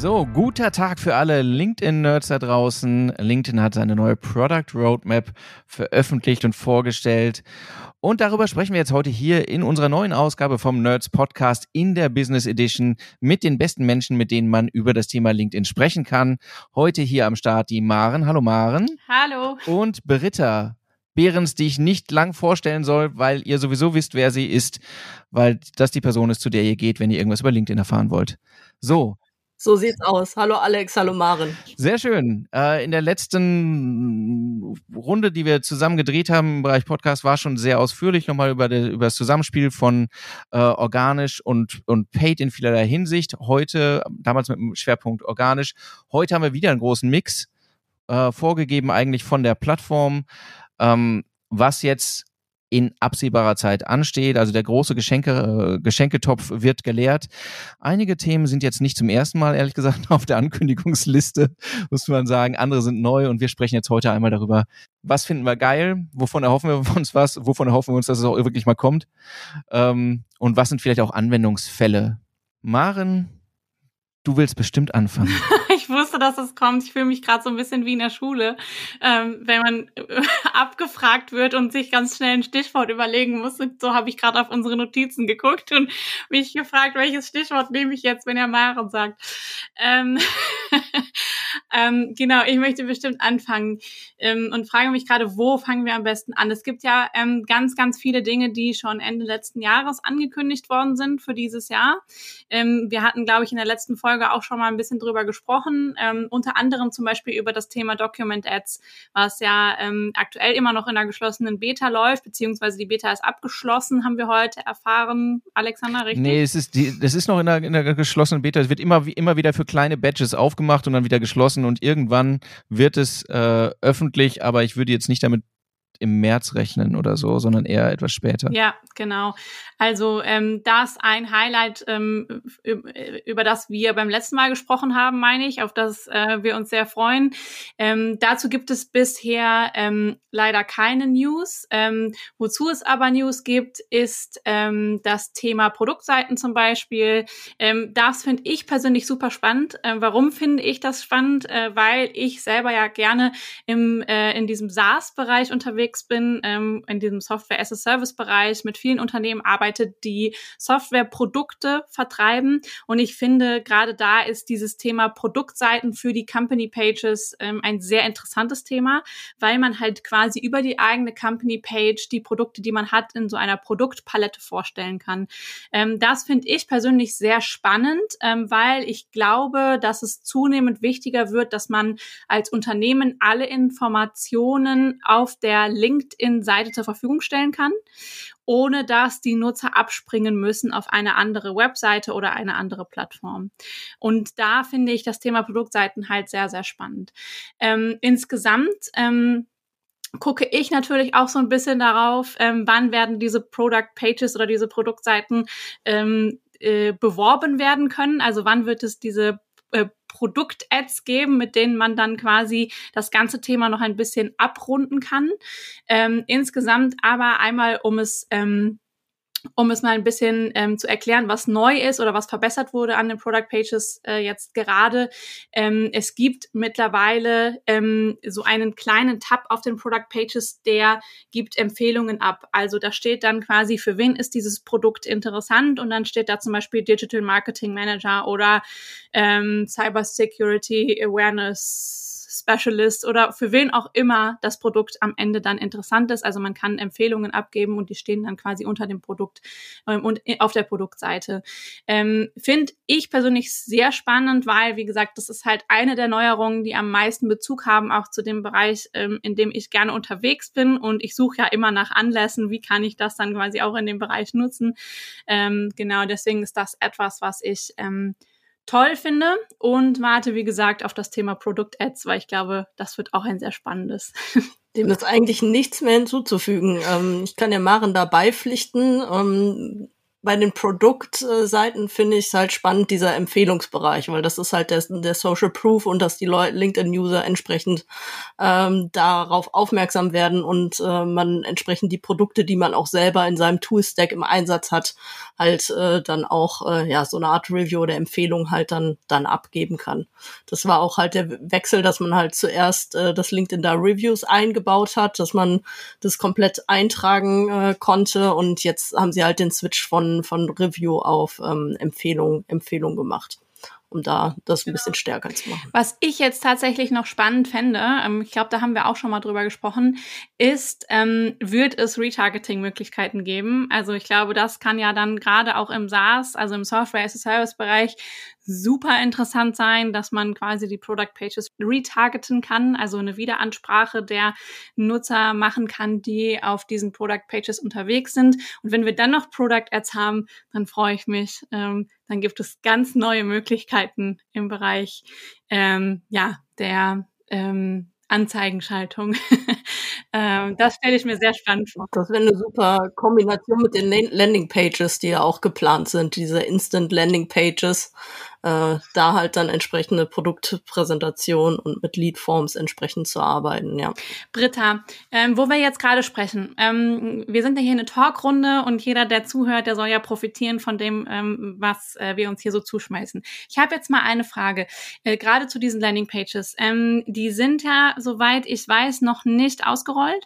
So, guter Tag für alle LinkedIn-Nerds da draußen. LinkedIn hat seine neue Product Roadmap veröffentlicht und vorgestellt. Und darüber sprechen wir jetzt heute hier in unserer neuen Ausgabe vom Nerds Podcast in der Business Edition mit den besten Menschen, mit denen man über das Thema LinkedIn sprechen kann. Heute hier am Start die Maren. Hallo Maren. Hallo. Und Britta. Behrens, die ich nicht lang vorstellen soll, weil ihr sowieso wisst, wer sie ist, weil das die Person ist, zu der ihr geht, wenn ihr irgendwas über LinkedIn erfahren wollt. So, so sieht's aus. Hallo Alex, hallo Maren. Sehr schön. Äh, in der letzten Runde, die wir zusammen gedreht haben im Bereich Podcast, war schon sehr ausführlich nochmal über, der, über das Zusammenspiel von äh, organisch und, und paid in vielerlei Hinsicht. Heute, damals mit dem Schwerpunkt organisch. Heute haben wir wieder einen großen Mix äh, vorgegeben, eigentlich von der Plattform. Ähm, was jetzt in absehbarer Zeit ansteht. Also der große Geschenke, äh, Geschenketopf wird geleert. Einige Themen sind jetzt nicht zum ersten Mal, ehrlich gesagt, auf der Ankündigungsliste, muss man sagen. Andere sind neu und wir sprechen jetzt heute einmal darüber, was finden wir geil, wovon erhoffen wir uns was, wovon erhoffen wir uns, dass es auch wirklich mal kommt ähm, und was sind vielleicht auch Anwendungsfälle. Maren, du willst bestimmt anfangen. wusste, dass es kommt. Ich fühle mich gerade so ein bisschen wie in der Schule, ähm, wenn man äh, abgefragt wird und sich ganz schnell ein Stichwort überlegen muss. Und so habe ich gerade auf unsere Notizen geguckt und mich gefragt, welches Stichwort nehme ich jetzt, wenn er Maren sagt. Ähm, ähm, genau, ich möchte bestimmt anfangen ähm, und frage mich gerade, wo fangen wir am besten an? Es gibt ja ähm, ganz, ganz viele Dinge, die schon Ende letzten Jahres angekündigt worden sind für dieses Jahr. Ähm, wir hatten, glaube ich, in der letzten Folge auch schon mal ein bisschen drüber gesprochen, ähm, unter anderem zum Beispiel über das Thema Document Ads, was ja ähm, aktuell immer noch in der geschlossenen Beta läuft, beziehungsweise die Beta ist abgeschlossen, haben wir heute erfahren. Alexander, richtig? Nee, es ist, die, das ist noch in der, in der geschlossenen Beta. Es wird immer, immer wieder für kleine Badges aufgemacht und dann wieder geschlossen und irgendwann wird es äh, öffentlich, aber ich würde jetzt nicht damit im März rechnen oder so, sondern eher etwas später. Ja, genau. Also ähm, das ein Highlight, ähm, über das wir beim letzten Mal gesprochen haben, meine ich, auf das äh, wir uns sehr freuen. Ähm, dazu gibt es bisher ähm, leider keine News. Ähm, wozu es aber News gibt, ist ähm, das Thema Produktseiten zum Beispiel. Ähm, das finde ich persönlich super spannend. Äh, warum finde ich das spannend? Äh, weil ich selber ja gerne im, äh, in diesem SaaS-Bereich unterwegs unterwegs bin, ähm, in diesem Software-as-a-Service-Bereich mit vielen Unternehmen arbeite, die Softwareprodukte vertreiben. Und ich finde, gerade da ist dieses Thema Produktseiten für die Company Pages ähm, ein sehr interessantes Thema, weil man halt quasi über die eigene Company Page die Produkte, die man hat, in so einer Produktpalette vorstellen kann. Ähm, das finde ich persönlich sehr spannend, ähm, weil ich glaube, dass es zunehmend wichtiger wird, dass man als Unternehmen alle Informationen auf der LinkedIn-Seite zur Verfügung stellen kann, ohne dass die Nutzer abspringen müssen auf eine andere Webseite oder eine andere Plattform. Und da finde ich das Thema Produktseiten halt sehr, sehr spannend. Ähm, insgesamt ähm, gucke ich natürlich auch so ein bisschen darauf, ähm, wann werden diese Product Pages oder diese Produktseiten ähm, äh, beworben werden können. Also wann wird es diese äh, Produkt-Ads geben, mit denen man dann quasi das ganze Thema noch ein bisschen abrunden kann. Ähm, insgesamt aber einmal, um es ähm, um es mal ein bisschen ähm, zu erklären, was neu ist oder was verbessert wurde an den Product Pages äh, jetzt gerade. Ähm, es gibt mittlerweile ähm, so einen kleinen Tab auf den Product Pages, der gibt Empfehlungen ab. Also da steht dann quasi, für wen ist dieses Produkt interessant und dann steht da zum Beispiel Digital Marketing Manager oder ähm, Cyber Security Awareness Specialist oder für wen auch immer das Produkt am Ende dann interessant ist. Also man kann Empfehlungen abgeben und die stehen dann quasi unter dem Produkt ähm, und auf der Produktseite. Ähm, Finde ich persönlich sehr spannend, weil, wie gesagt, das ist halt eine der Neuerungen, die am meisten Bezug haben, auch zu dem Bereich, ähm, in dem ich gerne unterwegs bin. Und ich suche ja immer nach Anlässen, wie kann ich das dann quasi auch in dem Bereich nutzen. Ähm, genau, deswegen ist das etwas, was ich ähm, toll finde und warte, wie gesagt, auf das Thema Produkt-Ads, weil ich glaube, das wird auch ein sehr spannendes. Dem ist eigentlich nichts mehr hinzuzufügen. Ähm, ich kann ja Maren da beipflichten. Ähm, bei den Produktseiten finde ich es halt spannend, dieser Empfehlungsbereich, weil das ist halt der, der Social Proof und dass die LinkedIn-User entsprechend ähm, darauf aufmerksam werden und äh, man entsprechend die Produkte, die man auch selber in seinem Tool-Stack im Einsatz hat, halt äh, dann auch äh, ja so eine Art Review oder Empfehlung halt dann dann abgeben kann. Das war auch halt der Wechsel, dass man halt zuerst äh, das LinkedIn da Reviews eingebaut hat, dass man das komplett eintragen äh, konnte und jetzt haben sie halt den Switch von von, Review auf ähm, Empfehlung, Empfehlung gemacht um da das ein bisschen stärker zu machen. Was ich jetzt tatsächlich noch spannend fände, ähm, ich glaube, da haben wir auch schon mal drüber gesprochen, ist, ähm, wird es Retargeting-Möglichkeiten geben? Also ich glaube, das kann ja dann gerade auch im SaaS, also im Software-as-a-Service-Bereich, super interessant sein, dass man quasi die Product Pages retargeten kann, also eine Wiederansprache der Nutzer machen kann, die auf diesen Product Pages unterwegs sind. Und wenn wir dann noch Product Ads haben, dann freue ich mich. Ähm, dann gibt es ganz neue Möglichkeiten im Bereich ähm, ja der ähm, Anzeigenschaltung. ähm, das stelle ich mir sehr spannend vor. Das wäre eine super Kombination mit den Landing Pages, die ja auch geplant sind, diese Instant Landing Pages, äh, da halt dann entsprechende Produktpräsentation und mit Leadforms entsprechend zu arbeiten, ja. Britta, ähm, wo wir jetzt gerade sprechen, ähm, wir sind ja hier eine Talkrunde und jeder, der zuhört, der soll ja profitieren von dem, ähm, was äh, wir uns hier so zuschmeißen. Ich habe jetzt mal eine Frage, äh, gerade zu diesen Landingpages. Ähm, die sind ja, soweit ich weiß, noch nicht ausgerollt.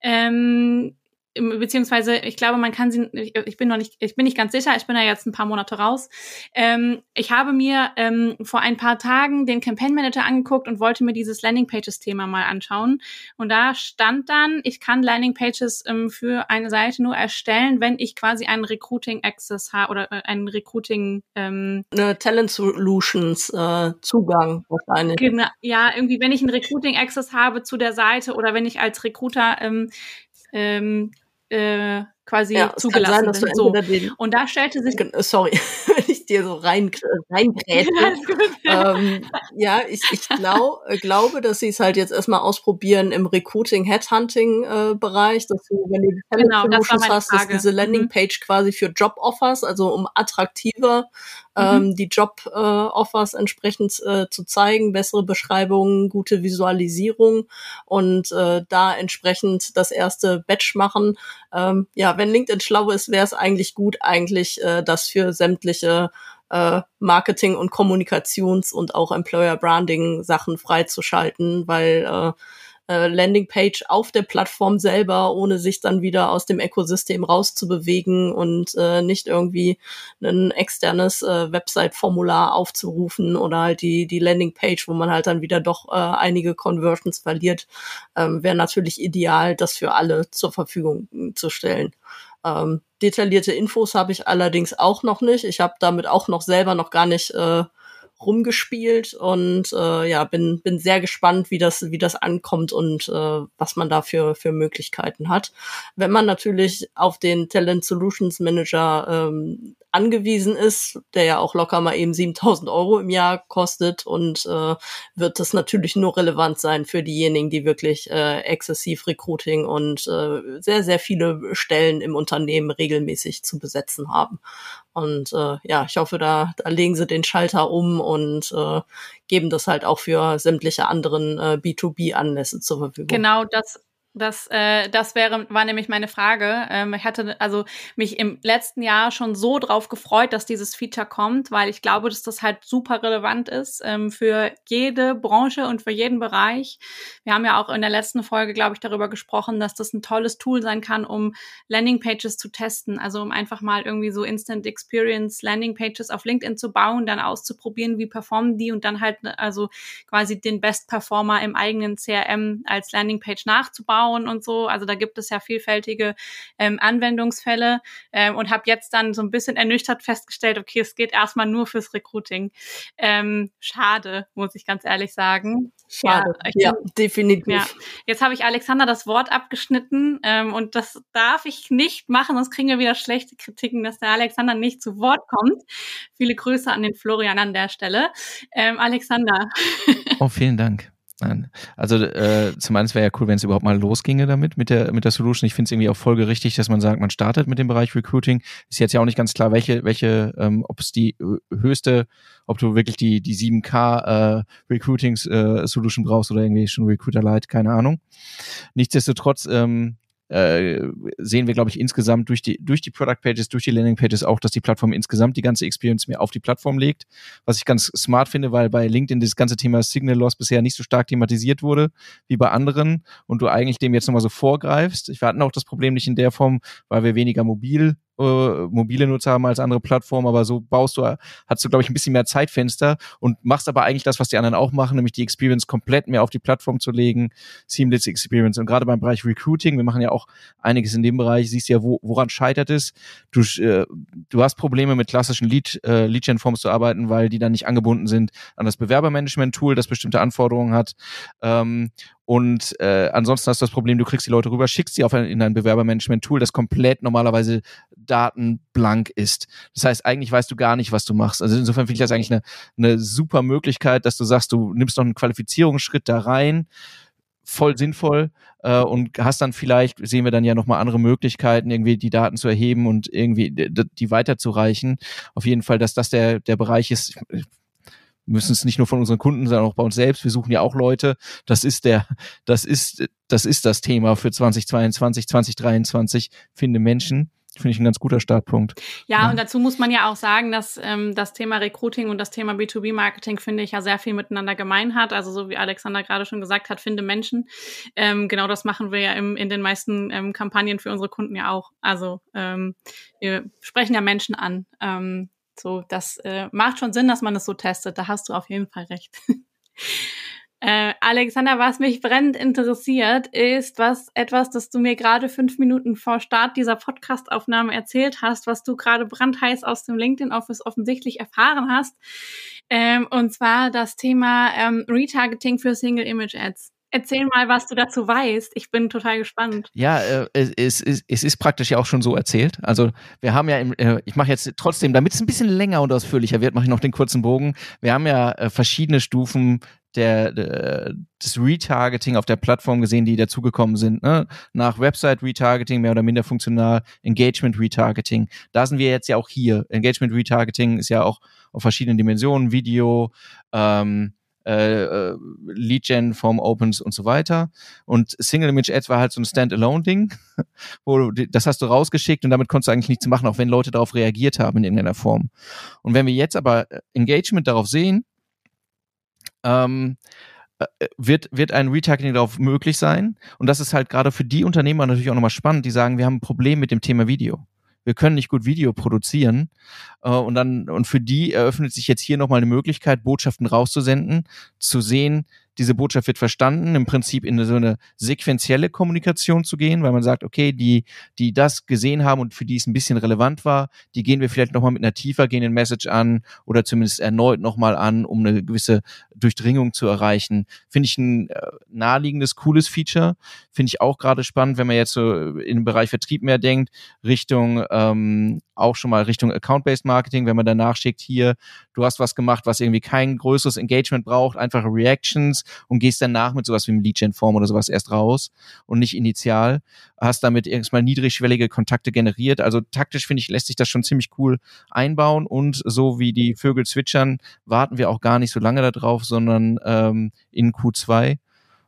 Ähm, beziehungsweise ich glaube, man kann sie, ich bin noch nicht, ich bin nicht ganz sicher, ich bin ja jetzt ein paar Monate raus. Ähm, ich habe mir ähm, vor ein paar Tagen den Campaign Manager angeguckt und wollte mir dieses Landing Pages Thema mal anschauen. Und da stand dann, ich kann Landing Pages ähm, für eine Seite nur erstellen, wenn ich quasi einen Recruiting Access habe oder äh, einen Recruiting ähm, eine Talent Solutions äh, Zugang wahrscheinlich. Genau, ja, irgendwie, wenn ich einen Recruiting Access habe zu der Seite oder wenn ich als Recruiter ähm, ähm, äh, quasi ja, zugelassen sein, So. Und da stellte sich. Sorry, wenn ich dir so rein, reingräte. Ja, ähm, ja, ich, ich glaub, äh, glaube, dass sie es halt jetzt erstmal ausprobieren im Recruiting, Headhunting-Bereich, äh, dass du, wenn du die genau, Solutions hast, dass diese. Landingpage mhm. quasi für Job-Offers, also um attraktiver mhm. ähm, die Job-Offers äh, entsprechend äh, zu zeigen, bessere Beschreibungen, gute Visualisierung und äh, da entsprechend das erste Batch machen. Ähm, ja, wenn LinkedIn schlau ist, wäre es eigentlich gut, eigentlich äh, das für sämtliche äh, Marketing- und Kommunikations- und auch Employer-Branding-Sachen freizuschalten, weil äh, äh, Landingpage auf der Plattform selber, ohne sich dann wieder aus dem Ökosystem rauszubewegen und äh, nicht irgendwie ein externes äh, Website-Formular aufzurufen oder halt die, die Landingpage, wo man halt dann wieder doch äh, einige Conversions verliert, ähm, wäre natürlich ideal, das für alle zur Verfügung zu stellen. Ähm, detaillierte Infos habe ich allerdings auch noch nicht. Ich habe damit auch noch selber noch gar nicht äh, rumgespielt und äh, ja, bin, bin sehr gespannt, wie das, wie das ankommt und äh, was man da für, für Möglichkeiten hat. Wenn man natürlich auf den Talent Solutions Manager ähm, angewiesen ist, der ja auch locker mal eben 7000 Euro im Jahr kostet und äh, wird das natürlich nur relevant sein für diejenigen, die wirklich äh, exzessiv Recruiting und äh, sehr, sehr viele Stellen im Unternehmen regelmäßig zu besetzen haben. Und äh, ja, ich hoffe, da, da legen sie den Schalter um und äh, geben das halt auch für sämtliche anderen äh, B2B-Anlässe zur Verfügung. Genau, das das, äh, das wäre, war nämlich meine Frage. Ähm, ich hatte also mich im letzten Jahr schon so drauf gefreut, dass dieses Feature kommt, weil ich glaube, dass das halt super relevant ist ähm, für jede Branche und für jeden Bereich. Wir haben ja auch in der letzten Folge, glaube ich, darüber gesprochen, dass das ein tolles Tool sein kann, um Landingpages zu testen. Also um einfach mal irgendwie so Instant Experience Landingpages auf LinkedIn zu bauen, dann auszuprobieren, wie performen die und dann halt also quasi den Best Performer im eigenen CRM als Landingpage nachzubauen bauen und so. Also da gibt es ja vielfältige ähm, Anwendungsfälle ähm, und habe jetzt dann so ein bisschen ernüchtert festgestellt, okay, es geht erstmal nur fürs Recruiting. Ähm, schade, muss ich ganz ehrlich sagen. Schade. Ja, ja definitiv. Ja. Jetzt habe ich Alexander das Wort abgeschnitten ähm, und das darf ich nicht machen, sonst kriegen wir wieder schlechte Kritiken, dass der Alexander nicht zu Wort kommt. Viele Grüße an den Florian an der Stelle. Ähm, Alexander. Oh, vielen Dank. Nein. Also äh, zum einen wäre ja cool, wenn es überhaupt mal losginge damit, mit der, mit der Solution. Ich finde es irgendwie auch folgerichtig, dass man sagt, man startet mit dem Bereich Recruiting. Ist jetzt ja auch nicht ganz klar, welche, welche, ähm, ob es die höchste, ob du wirklich die, die 7K äh, Recruiting äh, Solution brauchst oder irgendwie schon Recruiter Light, keine Ahnung. Nichtsdestotrotz, ähm, äh, sehen wir, glaube ich, insgesamt durch die, durch die Product Pages, durch die Landing Pages auch, dass die Plattform insgesamt die ganze Experience mehr auf die Plattform legt. Was ich ganz smart finde, weil bei LinkedIn das ganze Thema Signal Loss bisher nicht so stark thematisiert wurde wie bei anderen und du eigentlich dem jetzt nochmal so vorgreifst. Wir hatten auch das Problem nicht in der Form, weil wir weniger mobil äh, mobile Nutzer haben als andere Plattformen, aber so baust du, hast du, glaube ich, ein bisschen mehr Zeitfenster und machst aber eigentlich das, was die anderen auch machen, nämlich die Experience komplett mehr auf die Plattform zu legen, Seamless Experience. Und gerade beim Bereich Recruiting, wir machen ja auch einiges in dem Bereich, siehst ja, wo, woran scheitert es. Du, äh, du hast Probleme mit klassischen Lead, äh, Lead-Gen-Forms zu arbeiten, weil die dann nicht angebunden sind an das Bewerbermanagement-Tool, das bestimmte Anforderungen hat. Ähm, und äh, ansonsten hast du das Problem, du kriegst die Leute rüber, schickst sie auf ein, in ein Bewerbermanagement-Tool, das komplett normalerweise datenblank ist. Das heißt, eigentlich weißt du gar nicht, was du machst. Also insofern finde ich das eigentlich eine, eine super Möglichkeit, dass du sagst, du nimmst noch einen Qualifizierungsschritt da rein, voll sinnvoll äh, und hast dann vielleicht, sehen wir dann ja nochmal andere Möglichkeiten, irgendwie die Daten zu erheben und irgendwie die weiterzureichen. Auf jeden Fall, dass das der, der Bereich ist, müssen es nicht nur von unseren Kunden, sondern auch bei uns selbst. Wir suchen ja auch Leute. Das ist der, das ist, das ist das Thema für 2022, 2023. Finde Menschen. Finde ich ein ganz guter Startpunkt. Ja, ja, und dazu muss man ja auch sagen, dass ähm, das Thema Recruiting und das Thema B2B-Marketing, finde ich, ja sehr viel miteinander gemein hat. Also so wie Alexander gerade schon gesagt hat, finde Menschen. Ähm, genau das machen wir ja im, in den meisten ähm, Kampagnen für unsere Kunden ja auch. Also ähm, wir sprechen ja Menschen an. Ähm, so, das äh, macht schon Sinn, dass man das so testet. Da hast du auf jeden Fall recht. äh, Alexander, was mich brennend interessiert, ist was etwas, das du mir gerade fünf Minuten vor Start dieser Podcastaufnahme erzählt hast, was du gerade brandheiß aus dem LinkedIn Office offensichtlich erfahren hast. Ähm, und zwar das Thema ähm, Retargeting für Single Image Ads. Erzähl mal, was du dazu weißt. Ich bin total gespannt. Ja, äh, es, es, es ist praktisch ja auch schon so erzählt. Also wir haben ja, im, äh, ich mache jetzt trotzdem, damit es ein bisschen länger und ausführlicher wird, mache ich noch den kurzen Bogen. Wir haben ja äh, verschiedene Stufen der, des Retargeting auf der Plattform gesehen, die dazugekommen sind. Ne? Nach Website Retargeting, mehr oder minder funktional, Engagement Retargeting. Da sind wir jetzt ja auch hier. Engagement Retargeting ist ja auch auf verschiedenen Dimensionen, Video, ähm, äh, äh, Lead-Gen, Form Opens und so weiter. Und Single Image Ads war halt so ein Standalone-Ding, wo du, das hast du rausgeschickt und damit konntest du eigentlich nichts machen, auch wenn Leute darauf reagiert haben in irgendeiner Form. Und wenn wir jetzt aber äh, Engagement darauf sehen, ähm, äh, wird, wird ein Retargeting darauf möglich sein. Und das ist halt gerade für die Unternehmer natürlich auch nochmal spannend, die sagen, wir haben ein Problem mit dem Thema Video wir können nicht gut Video produzieren. Äh, und dann, und für die eröffnet sich jetzt hier nochmal eine Möglichkeit, Botschaften rauszusenden, zu sehen, diese Botschaft wird verstanden, im Prinzip in so eine sequenzielle Kommunikation zu gehen, weil man sagt, okay, die, die das gesehen haben und für die es ein bisschen relevant war, die gehen wir vielleicht nochmal mit einer tiefer gehenden Message an oder zumindest erneut nochmal an, um eine gewisse Durchdringung zu erreichen. Finde ich ein äh, naheliegendes, cooles Feature. Finde ich auch gerade spannend, wenn man jetzt so den Bereich Vertrieb mehr denkt, Richtung ähm, auch schon mal Richtung Account-Based Marketing, wenn man danach schickt, hier, du hast was gemacht, was irgendwie kein größeres Engagement braucht, einfache Reactions und gehst danach mit sowas wie einem Lead-Gen-Form oder sowas erst raus und nicht initial, hast damit erstmal niedrigschwellige Kontakte generiert. Also taktisch finde ich, lässt sich das schon ziemlich cool einbauen und so wie die Vögel zwitschern, warten wir auch gar nicht so lange darauf, sondern ähm, in Q2.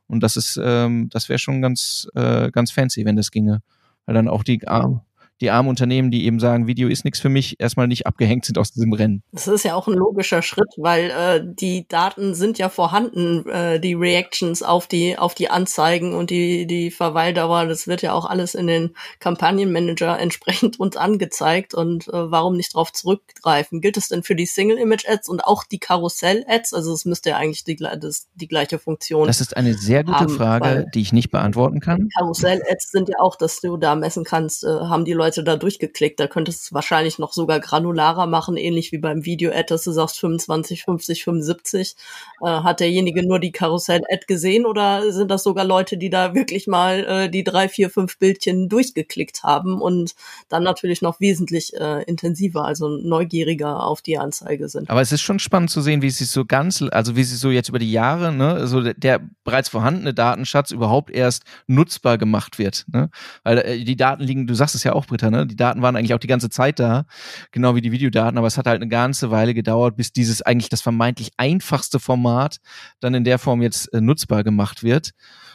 Und das ist, ähm, das wäre schon ganz, äh, ganz fancy, wenn das ginge. Weil dann auch die, ah, die armen Unternehmen, die eben sagen, Video ist nichts für mich, erstmal nicht abgehängt sind aus diesem Rennen. Das ist ja auch ein logischer Schritt, weil äh, die Daten sind ja vorhanden, äh, die Reactions auf die auf die Anzeigen und die die Verweildauer, das wird ja auch alles in den Kampagnenmanager entsprechend uns angezeigt und äh, warum nicht darauf zurückgreifen? Gilt es denn für die Single Image Ads und auch die Karussell Ads? Also es müsste ja eigentlich die, das, die gleiche Funktion. Das ist eine sehr gute haben, Frage, die ich nicht beantworten kann. Karussell Ads sind ja auch, dass du da messen kannst, äh, haben die Leute da durchgeklickt. Da könntest du es wahrscheinlich noch sogar granularer machen, ähnlich wie beim Video Ad, dass du sagst 25, 50, 75. Äh, hat derjenige nur die Karussell Ad gesehen oder sind das sogar Leute, die da wirklich mal äh, die drei, vier, fünf Bildchen durchgeklickt haben und dann natürlich noch wesentlich äh, intensiver, also neugieriger auf die Anzeige sind. Aber es ist schon spannend zu sehen, wie sie so ganz, also wie sie so jetzt über die Jahre, ne, so der, der bereits vorhandene Datenschatz überhaupt erst nutzbar gemacht wird. Ne? Weil äh, die Daten liegen, du sagst es ja auch, Britta, ne? Die Daten waren eigentlich auch die ganze Zeit da, genau wie die Videodaten, aber es hat halt eine ganze Weile gedauert, bis dieses eigentlich das vermeintlich einfachste Format dann in der Form jetzt äh, nutzbar gemacht wird.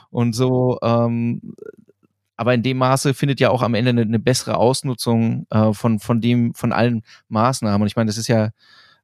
Und so, ähm, aber in dem Maße findet ja auch am Ende eine, eine bessere Ausnutzung äh, von, von dem, von allen Maßnahmen. Und ich meine, das ist ja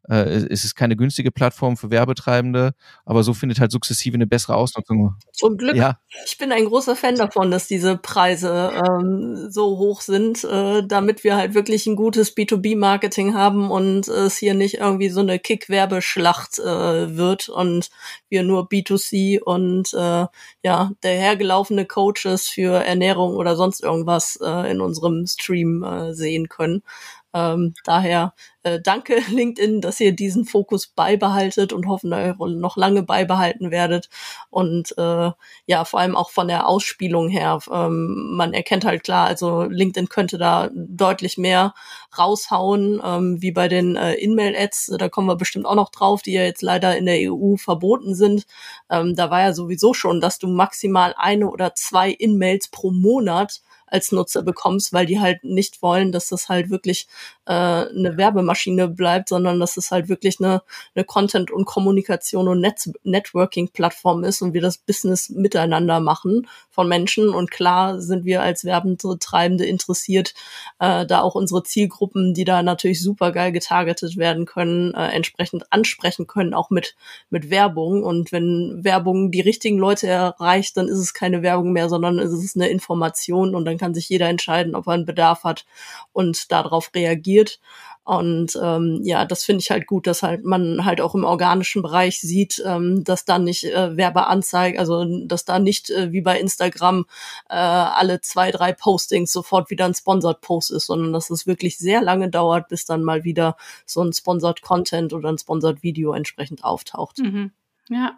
äh, es ist keine günstige Plattform für Werbetreibende, aber so findet halt sukzessive eine bessere Ausnutzung. Zum Glück. Ja. Ich bin ein großer Fan davon, dass diese Preise ähm, so hoch sind, äh, damit wir halt wirklich ein gutes B2B-Marketing haben und es hier nicht irgendwie so eine Kick-Werbeschlacht äh, wird und wir nur B2C und äh, ja, der hergelaufene Coaches für Ernährung oder sonst irgendwas äh, in unserem Stream äh, sehen können. Ähm, daher äh, danke LinkedIn, dass ihr diesen Fokus beibehaltet und hoffen, dass ihr noch lange beibehalten werdet. Und äh, ja, vor allem auch von der Ausspielung her. Ähm, man erkennt halt klar, also LinkedIn könnte da deutlich mehr raushauen, ähm, wie bei den äh, In-Mail-Ads. Da kommen wir bestimmt auch noch drauf, die ja jetzt leider in der EU verboten sind. Ähm, da war ja sowieso schon, dass du maximal eine oder zwei In-Mails pro Monat als Nutzer bekommst, weil die halt nicht wollen, dass das halt wirklich äh, eine Werbemaschine bleibt, sondern dass es halt wirklich eine, eine Content- und Kommunikation- und Net Networking-Plattform ist und wir das Business miteinander machen von Menschen. Und klar sind wir als Werbentreibende interessiert, äh, da auch unsere Zielgruppen, die da natürlich super geil getargetet werden können, äh, entsprechend ansprechen können, auch mit, mit Werbung. Und wenn Werbung die richtigen Leute erreicht, dann ist es keine Werbung mehr, sondern es ist eine Information und dann kann sich jeder entscheiden, ob er einen Bedarf hat und darauf reagiert. Und ähm, ja, das finde ich halt gut, dass halt man halt auch im organischen Bereich sieht, ähm, dass da nicht äh, Werbeanzeigen, also dass da nicht äh, wie bei Instagram äh, alle zwei, drei Postings sofort wieder ein Sponsored Post ist, sondern dass es wirklich sehr lange dauert, bis dann mal wieder so ein Sponsored Content oder ein Sponsored Video entsprechend auftaucht. Mhm. Ja,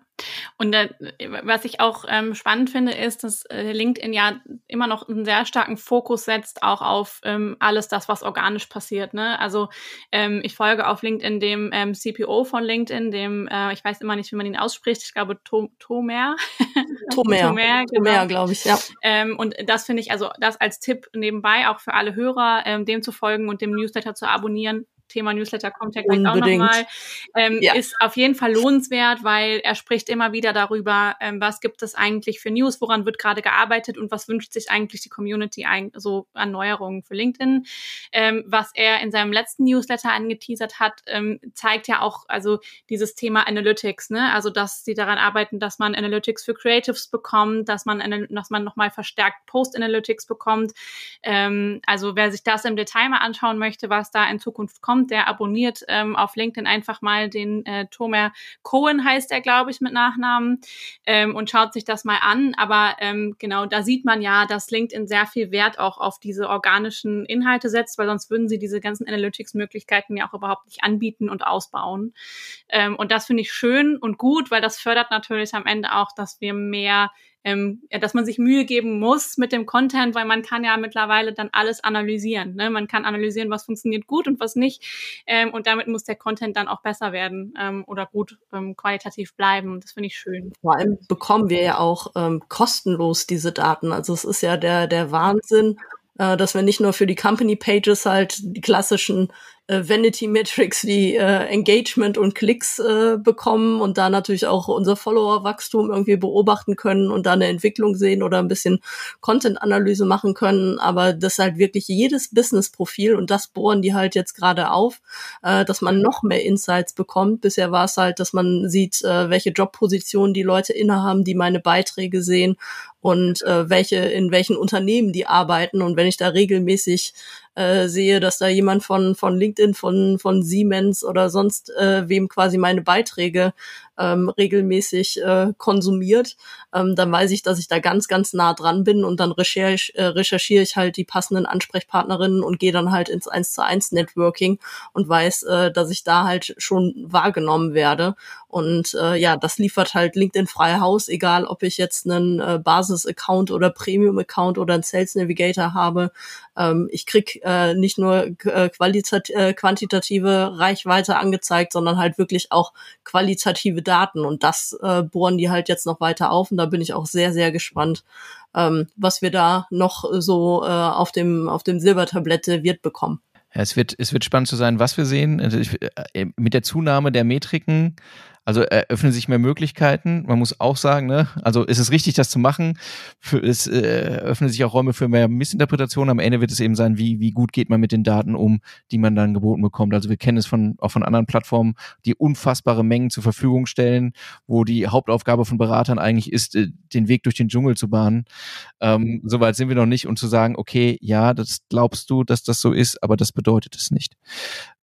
und äh, was ich auch ähm, spannend finde, ist, dass äh, LinkedIn ja immer noch einen sehr starken Fokus setzt, auch auf ähm, alles das, was organisch passiert. Ne? Also ähm, ich folge auf LinkedIn dem ähm, CPO von LinkedIn, dem, äh, ich weiß immer nicht, wie man ihn ausspricht, ich glaube Tomer. Tomer, Tomer, genau. glaube ich, ja. Ähm, und das finde ich, also das als Tipp nebenbei auch für alle Hörer, ähm, dem zu folgen und dem Newsletter zu abonnieren, Thema Newsletter kommt ja gleich auch nochmal, ähm, ja. ist auf jeden Fall lohnenswert, weil er spricht immer wieder darüber, ähm, was gibt es eigentlich für News, woran wird gerade gearbeitet und was wünscht sich eigentlich die Community so an Neuerungen für LinkedIn. Ähm, was er in seinem letzten Newsletter angeteasert hat, ähm, zeigt ja auch also dieses Thema Analytics, ne? Also dass sie daran arbeiten, dass man Analytics für Creatives bekommt, dass man dass man nochmal verstärkt Post-Analytics bekommt. Ähm, also wer sich das im Detail mal anschauen möchte, was da in Zukunft kommt, kommt, der abonniert ähm, auf LinkedIn einfach mal den äh, Tomer Cohen heißt er, glaube ich, mit Nachnamen ähm, und schaut sich das mal an. Aber ähm, genau, da sieht man ja, dass LinkedIn sehr viel Wert auch auf diese organischen Inhalte setzt, weil sonst würden sie diese ganzen Analytics-Möglichkeiten ja auch überhaupt nicht anbieten und ausbauen. Ähm, und das finde ich schön und gut, weil das fördert natürlich am Ende auch, dass wir mehr ähm, ja, dass man sich Mühe geben muss mit dem Content, weil man kann ja mittlerweile dann alles analysieren. Ne? Man kann analysieren, was funktioniert gut und was nicht. Ähm, und damit muss der Content dann auch besser werden ähm, oder gut ähm, qualitativ bleiben. Das finde ich schön. Vor allem bekommen wir ja auch ähm, kostenlos diese Daten. Also es ist ja der, der Wahnsinn, äh, dass wir nicht nur für die Company Pages halt die klassischen äh, Vanity Metrics wie äh, Engagement und Klicks äh, bekommen und da natürlich auch unser Follower-Wachstum irgendwie beobachten können und da eine Entwicklung sehen oder ein bisschen Content-Analyse machen können. Aber das halt wirklich jedes Business-Profil und das bohren die halt jetzt gerade auf, äh, dass man noch mehr Insights bekommt. Bisher war es halt, dass man sieht, äh, welche Jobpositionen die Leute innehaben, die meine Beiträge sehen und äh, welche in welchen Unternehmen die arbeiten. Und wenn ich da regelmäßig äh, sehe, dass da jemand von von LinkedIn, von von Siemens oder sonst äh, wem quasi meine Beiträge ähm, regelmäßig äh, konsumiert, ähm, dann weiß ich, dass ich da ganz, ganz nah dran bin und dann recherch, äh, recherchiere ich halt die passenden Ansprechpartnerinnen und gehe dann halt ins 1 zu 1 Networking und weiß, äh, dass ich da halt schon wahrgenommen werde. Und äh, ja, das liefert halt LinkedIn frei Haus, egal ob ich jetzt einen äh, Basis-Account oder Premium-Account oder einen Sales Navigator habe. Ähm, ich krieg äh, nicht nur äh, äh, quantitative Reichweite angezeigt, sondern halt wirklich auch qualitative Daten. Und das äh, bohren die halt jetzt noch weiter auf. Und da bin ich auch sehr, sehr gespannt, ähm, was wir da noch so äh, auf dem, auf dem Silbertablett wird bekommen. Ja, es wird, es wird spannend zu sein, was wir sehen. Also ich, äh, mit der Zunahme der Metriken also eröffnen sich mehr Möglichkeiten. Man muss auch sagen, ne, also ist es richtig, das zu machen. Für, es äh, eröffnen sich auch Räume für mehr Missinterpretation. Am Ende wird es eben sein, wie, wie gut geht man mit den Daten um, die man dann geboten bekommt. Also wir kennen es von, auch von anderen Plattformen, die unfassbare Mengen zur Verfügung stellen, wo die Hauptaufgabe von Beratern eigentlich ist, äh, den Weg durch den Dschungel zu bahnen. Ähm, Soweit sind wir noch nicht und zu sagen, okay, ja, das glaubst du, dass das so ist, aber das bedeutet es nicht.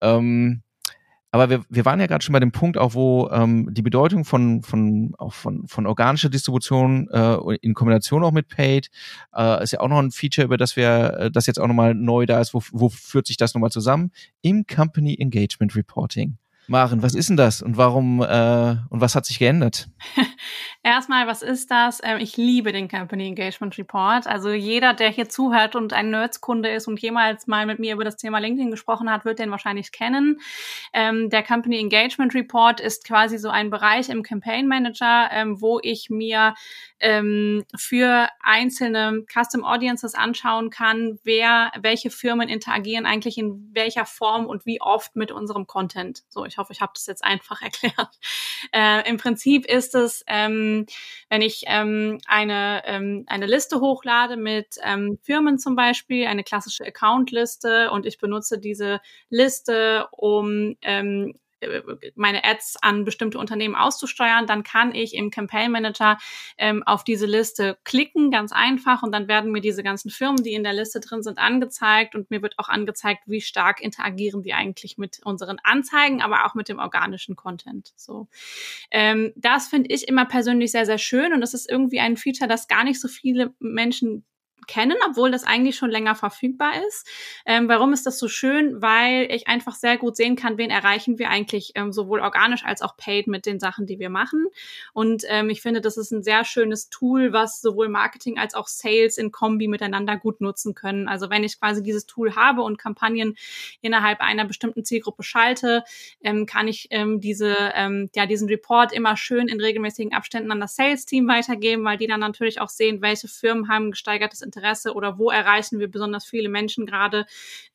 Ähm, aber wir, wir waren ja gerade schon bei dem Punkt, auch wo ähm, die Bedeutung von, von, auch von, von organischer Distribution äh, in Kombination auch mit Paid äh, ist ja auch noch ein Feature, über das wir, äh, das jetzt auch nochmal neu da ist. Wo, wo führt sich das nochmal zusammen? Im Company Engagement Reporting. Maren, was ist denn das und warum äh, und was hat sich geändert? Erstmal, was ist das? Ähm, ich liebe den Company Engagement Report. Also jeder, der hier zuhört und ein Nerds-Kunde ist und jemals mal mit mir über das Thema LinkedIn gesprochen hat, wird den wahrscheinlich kennen. Ähm, der Company Engagement Report ist quasi so ein Bereich im Campaign Manager, ähm, wo ich mir ähm, für einzelne Custom Audiences anschauen kann, wer, welche Firmen interagieren eigentlich in welcher Form und wie oft mit unserem Content. So, ich hoffe, ich habe das jetzt einfach erklärt. Äh, Im Prinzip ist es, ähm, wenn ich ähm, eine, ähm, eine Liste hochlade mit ähm, Firmen zum Beispiel, eine klassische Account-Liste und ich benutze diese Liste, um ähm, äh, meine Ads an bestimmte Unternehmen auszusteuern, dann kann ich im Campaign Manager ähm, auf diese Liste klicken, ganz einfach, und dann werden mir diese ganzen Firmen, die in der Liste drin sind, angezeigt. Und mir wird auch angezeigt, wie stark interagieren die eigentlich mit unseren Anzeigen, aber auch mit dem organischen Content. So, ähm, das finde ich immer persönlich sehr sehr schön. Und das ist irgendwie ein Feature, das gar nicht so viele Menschen kennen, obwohl das eigentlich schon länger verfügbar ist. Ähm, warum ist das so schön? Weil ich einfach sehr gut sehen kann, wen erreichen wir eigentlich ähm, sowohl organisch als auch paid mit den Sachen, die wir machen. Und ähm, ich finde, das ist ein sehr schönes Tool, was sowohl Marketing als auch Sales in Kombi miteinander gut nutzen können. Also wenn ich quasi dieses Tool habe und Kampagnen innerhalb einer bestimmten Zielgruppe schalte, ähm, kann ich ähm, diese, ähm, ja, diesen Report immer schön in regelmäßigen Abständen an das Sales-Team weitergeben, weil die dann natürlich auch sehen, welche Firmen haben gesteigertes Interesse oder wo erreichen wir besonders viele Menschen gerade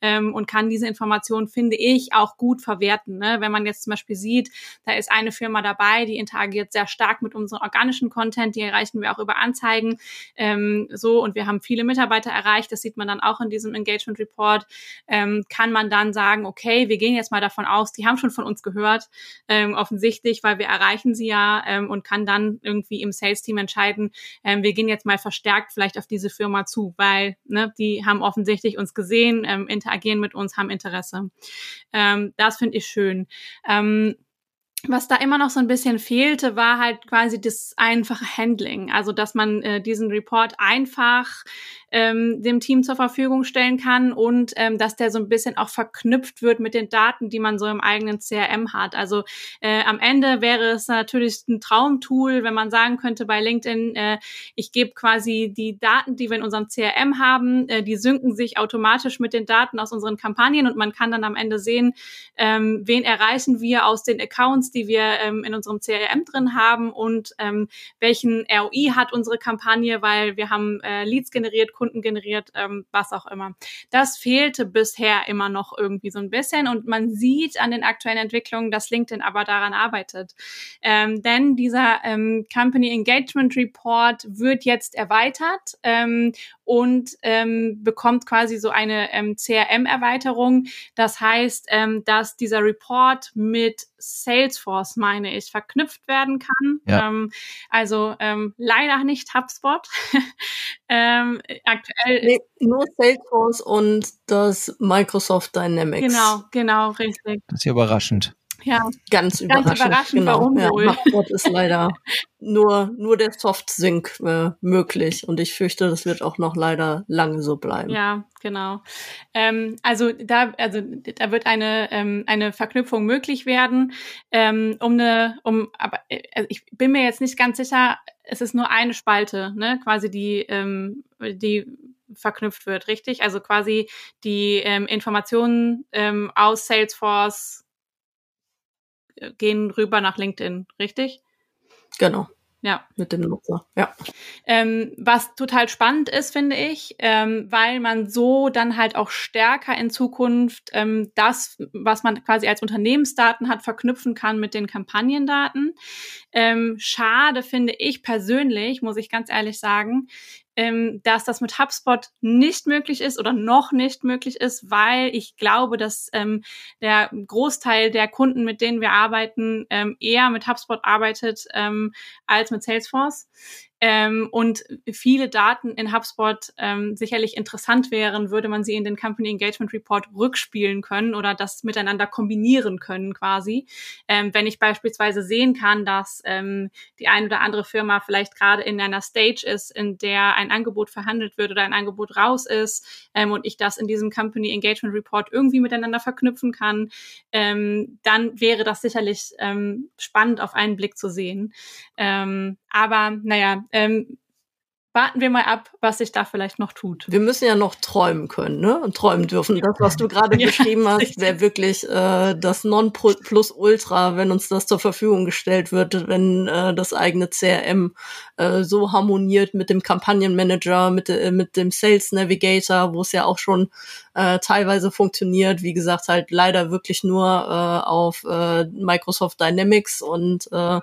ähm, und kann diese Informationen, finde ich, auch gut verwerten. Ne? Wenn man jetzt zum Beispiel sieht, da ist eine Firma dabei, die interagiert sehr stark mit unserem organischen Content, die erreichen wir auch über Anzeigen ähm, so und wir haben viele Mitarbeiter erreicht, das sieht man dann auch in diesem Engagement Report, ähm, kann man dann sagen, okay, wir gehen jetzt mal davon aus, die haben schon von uns gehört, ähm, offensichtlich, weil wir erreichen sie ja ähm, und kann dann irgendwie im Sales-Team entscheiden, ähm, wir gehen jetzt mal verstärkt vielleicht auf diese Firma zu, weil ne, die haben offensichtlich uns gesehen, ähm, interagieren mit uns, haben Interesse. Ähm, das finde ich schön. Ähm, was da immer noch so ein bisschen fehlte, war halt quasi das einfache Handling. Also, dass man äh, diesen Report einfach ähm, dem Team zur Verfügung stellen kann und ähm, dass der so ein bisschen auch verknüpft wird mit den Daten, die man so im eigenen CRM hat. Also äh, am Ende wäre es natürlich ein Traumtool, wenn man sagen könnte bei LinkedIn, äh, ich gebe quasi die Daten, die wir in unserem CRM haben, äh, die synken sich automatisch mit den Daten aus unseren Kampagnen und man kann dann am Ende sehen, ähm, wen erreichen wir aus den Accounts, die wir ähm, in unserem CRM drin haben und ähm, welchen ROI hat unsere Kampagne, weil wir haben äh, Leads generiert, Kunden generiert, ähm, was auch immer. Das fehlte bisher immer noch irgendwie so ein bisschen und man sieht an den aktuellen Entwicklungen, dass LinkedIn aber daran arbeitet. Ähm, denn dieser ähm, Company Engagement Report wird jetzt erweitert ähm, und ähm, bekommt quasi so eine ähm, CRM-Erweiterung. Das heißt, ähm, dass dieser Report mit Salesforce, meine ich, verknüpft werden kann. Ja. Ähm, also ähm, leider nicht HubSpot. ähm, aktuell nee, nur Salesforce und das Microsoft Dynamics. Genau, genau, richtig. Das ist ja überraschend. Ja, ganz überraschend. Ganz überraschend, genau. warum ja, wohl? Machbot ist leider nur, nur der Soft-Sync äh, möglich und ich fürchte, das wird auch noch leider lange so bleiben. Ja, genau. Ähm, also da, also da wird eine, ähm, eine Verknüpfung möglich werden, ähm, um eine, um, aber äh, also ich bin mir jetzt nicht ganz sicher, es ist nur eine Spalte, ne, quasi die, ähm, die verknüpft wird, richtig? Also quasi die ähm, Informationen ähm, aus Salesforce gehen rüber nach LinkedIn, richtig? Genau. Ja. Mit dem Nutzer, ja. Ähm, was total spannend ist, finde ich, ähm, weil man so dann halt auch stärker in Zukunft ähm, das, was man quasi als Unternehmensdaten hat, verknüpfen kann mit den Kampagnendaten. Ähm, schade finde ich persönlich, muss ich ganz ehrlich sagen, ähm, dass das mit HubSpot nicht möglich ist oder noch nicht möglich ist, weil ich glaube, dass ähm, der Großteil der Kunden, mit denen wir arbeiten, ähm, eher mit HubSpot arbeitet ähm, als mit Salesforce ähm, und viele Daten in HubSpot ähm, sicherlich interessant wären, würde man sie in den Company Engagement Report rückspielen können oder das miteinander kombinieren können quasi. Ähm, wenn ich beispielsweise sehen kann, dass ähm, die eine oder andere Firma vielleicht gerade in einer Stage ist, in der ein Angebot verhandelt wird oder ein Angebot raus ist ähm, und ich das in diesem Company Engagement Report irgendwie miteinander verknüpfen kann, ähm, dann wäre das sicherlich ähm, spannend auf einen Blick zu sehen. Ähm, aber naja, ähm, warten wir mal ab, was sich da vielleicht noch tut. Wir müssen ja noch träumen können, ne? Und träumen dürfen. Das, was du gerade ja, beschrieben hast, wäre wirklich äh, das Non-Plus-Ultra, wenn uns das zur Verfügung gestellt wird, wenn äh, das eigene CRM äh, so harmoniert mit dem Kampagnenmanager, mit, äh, mit dem Sales Navigator, wo es ja auch schon äh, teilweise funktioniert. Wie gesagt, halt leider wirklich nur äh, auf äh, Microsoft Dynamics und äh,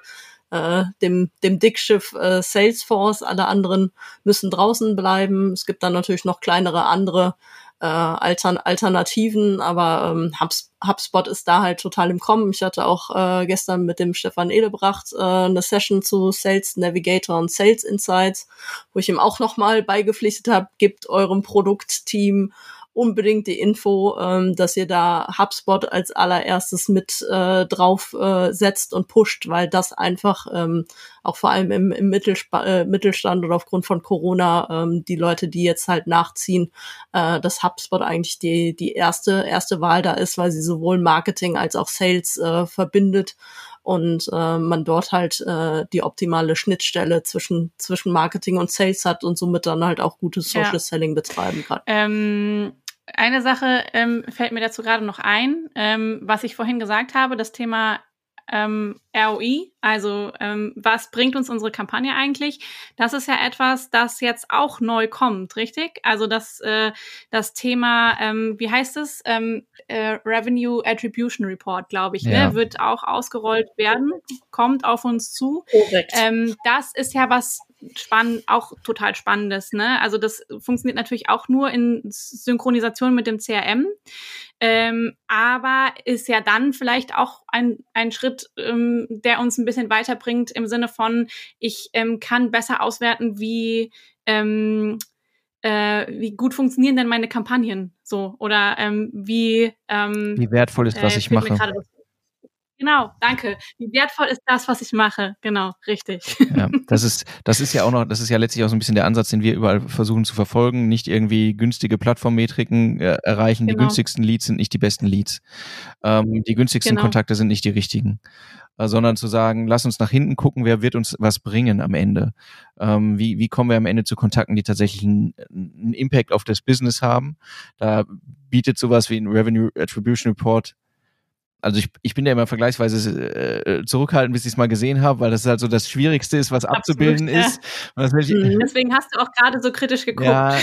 äh, dem, dem Dickschiff äh, Salesforce. Alle anderen müssen draußen bleiben. Es gibt dann natürlich noch kleinere andere äh, Altern Alternativen, aber ähm, Hubs HubSpot ist da halt total im Kommen. Ich hatte auch äh, gestern mit dem Stefan Edebracht äh, eine Session zu Sales Navigator und Sales Insights, wo ich ihm auch nochmal beigepflichtet habe, gibt eurem Produktteam unbedingt die Info, ähm, dass ihr da HubSpot als allererstes mit äh, drauf äh, setzt und pusht, weil das einfach ähm, auch vor allem im, im Mittelsp äh, Mittelstand oder aufgrund von Corona ähm, die Leute, die jetzt halt nachziehen, äh, dass HubSpot eigentlich die, die erste, erste Wahl da ist, weil sie sowohl Marketing als auch Sales äh, verbindet und äh, man dort halt äh, die optimale Schnittstelle zwischen, zwischen Marketing und Sales hat und somit dann halt auch gutes Social ja. Selling betreiben kann. Ähm, eine Sache ähm, fällt mir dazu gerade noch ein, ähm, was ich vorhin gesagt habe, das Thema ähm, ROI, also ähm, was bringt uns unsere Kampagne eigentlich? Das ist ja etwas, das jetzt auch neu kommt, richtig? Also das, äh, das Thema, ähm, wie heißt es? Ähm, äh, Revenue Attribution Report, glaube ich, ne? ja. ne? wird auch ausgerollt werden, kommt auf uns zu. Ähm, das ist ja was spannend, auch total spannendes. Ne? Also das funktioniert natürlich auch nur in Synchronisation mit dem CRM, ähm, aber ist ja dann vielleicht auch ein, ein Schritt, ähm, der uns ein bisschen weiterbringt im Sinne von, ich ähm, kann besser auswerten, wie ähm, äh, wie gut funktionieren denn meine Kampagnen so oder ähm, wie ähm, wie wertvoll ist, was äh, ich mache. Genau, danke. Wie wertvoll ist das, was ich mache? Genau, richtig. Ja, das ist, das ist ja auch noch, das ist ja letztlich auch so ein bisschen der Ansatz, den wir überall versuchen zu verfolgen. Nicht irgendwie günstige Plattformmetriken äh, erreichen. Genau. Die günstigsten Leads sind nicht die besten Leads. Ähm, die günstigsten genau. Kontakte sind nicht die richtigen. Äh, sondern zu sagen, lass uns nach hinten gucken, wer wird uns was bringen am Ende. Ähm, wie, wie kommen wir am Ende zu Kontakten, die tatsächlich einen, einen Impact auf das Business haben? Da bietet sowas wie ein Revenue Attribution Report also ich, ich bin ja immer vergleichsweise äh, zurückhaltend, bis ich es mal gesehen habe, weil das halt so das Schwierigste ist, was Absolut, abzubilden ja. ist. Deswegen hast du auch gerade so kritisch geguckt. Ja,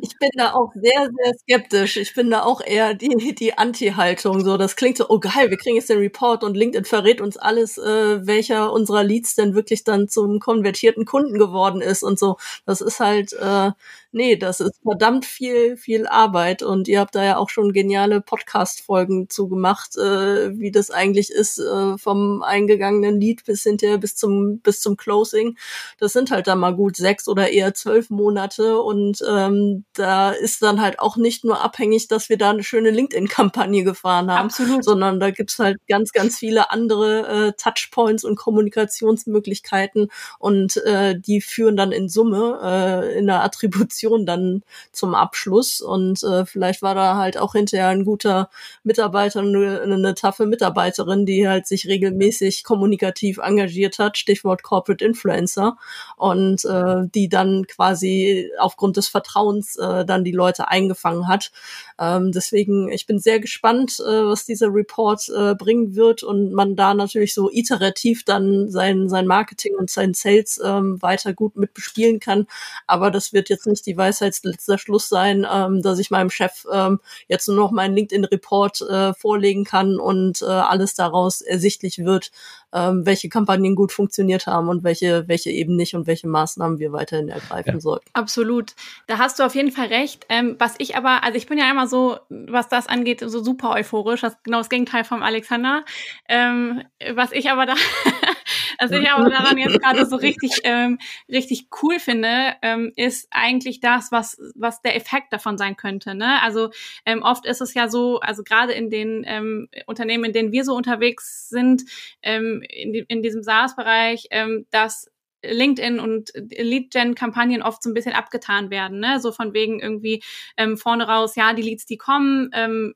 ich bin da auch sehr, sehr skeptisch. Ich bin da auch eher die, die Anti-Haltung. So, das klingt so, oh geil, wir kriegen jetzt den Report und LinkedIn verrät uns alles, äh, welcher unserer Leads denn wirklich dann zum konvertierten Kunden geworden ist und so. Das ist halt, äh, nee, das ist verdammt viel, viel Arbeit und ihr habt da ja auch schon geniale Podcast-Folgen zugemacht, äh, wie das eigentlich ist, äh, vom eingegangenen Lied bis hinterher bis zum, bis zum Closing. Das sind halt dann mal gut sechs oder eher zwölf Monate und ähm, da ist dann halt auch nicht nur abhängig, dass wir da eine schöne LinkedIn-Kampagne gefahren haben, Absolut. sondern da gibt's halt ganz, ganz viele andere äh, Touchpoints und Kommunikationsmöglichkeiten und äh, die führen dann in Summe äh, in der Attribution dann zum Abschluss und äh, vielleicht war da halt auch hinterher ein guter Mitarbeiter, eine, eine taffe Mitarbeiterin, die halt sich regelmäßig kommunikativ engagiert hat, Stichwort Corporate Influencer und äh, die dann quasi aufgrund des Vertrauens äh, dann die Leute eingefangen hat. Ähm, deswegen, ich bin sehr gespannt, äh, was dieser Report äh, bringen wird und man da natürlich so iterativ dann sein, sein Marketing und sein Sales ähm, weiter gut mit bespielen kann. Aber das wird jetzt nicht die Weisheitsletzter Schluss sein, ähm, dass ich meinem Chef ähm, jetzt nur noch meinen LinkedIn-Report äh, vorlegen kann und äh, alles daraus ersichtlich wird, ähm, welche Kampagnen gut funktioniert haben und welche, welche eben nicht und welche Maßnahmen wir weiterhin ergreifen ja. sollten. Absolut. Da hast du auf jeden Fall recht. Ähm, was ich aber, also ich bin ja immer so, was das angeht, so super euphorisch. Das ist genau das Gegenteil vom Alexander. Ähm, was ich aber da, was ich aber daran jetzt gerade so richtig, ähm, richtig cool finde, ähm, ist eigentlich das, was, was der Effekt davon sein könnte. Ne? Also ähm, oft ist es ja so, also gerade in den ähm, Unternehmen, in denen wir so unterwegs sind, ähm, in, in diesem SaaS-Bereich, ähm, dass LinkedIn und Lead-Gen-Kampagnen oft so ein bisschen abgetan werden, ne? So von wegen irgendwie ähm, vorne raus, ja, die Leads, die kommen, ähm,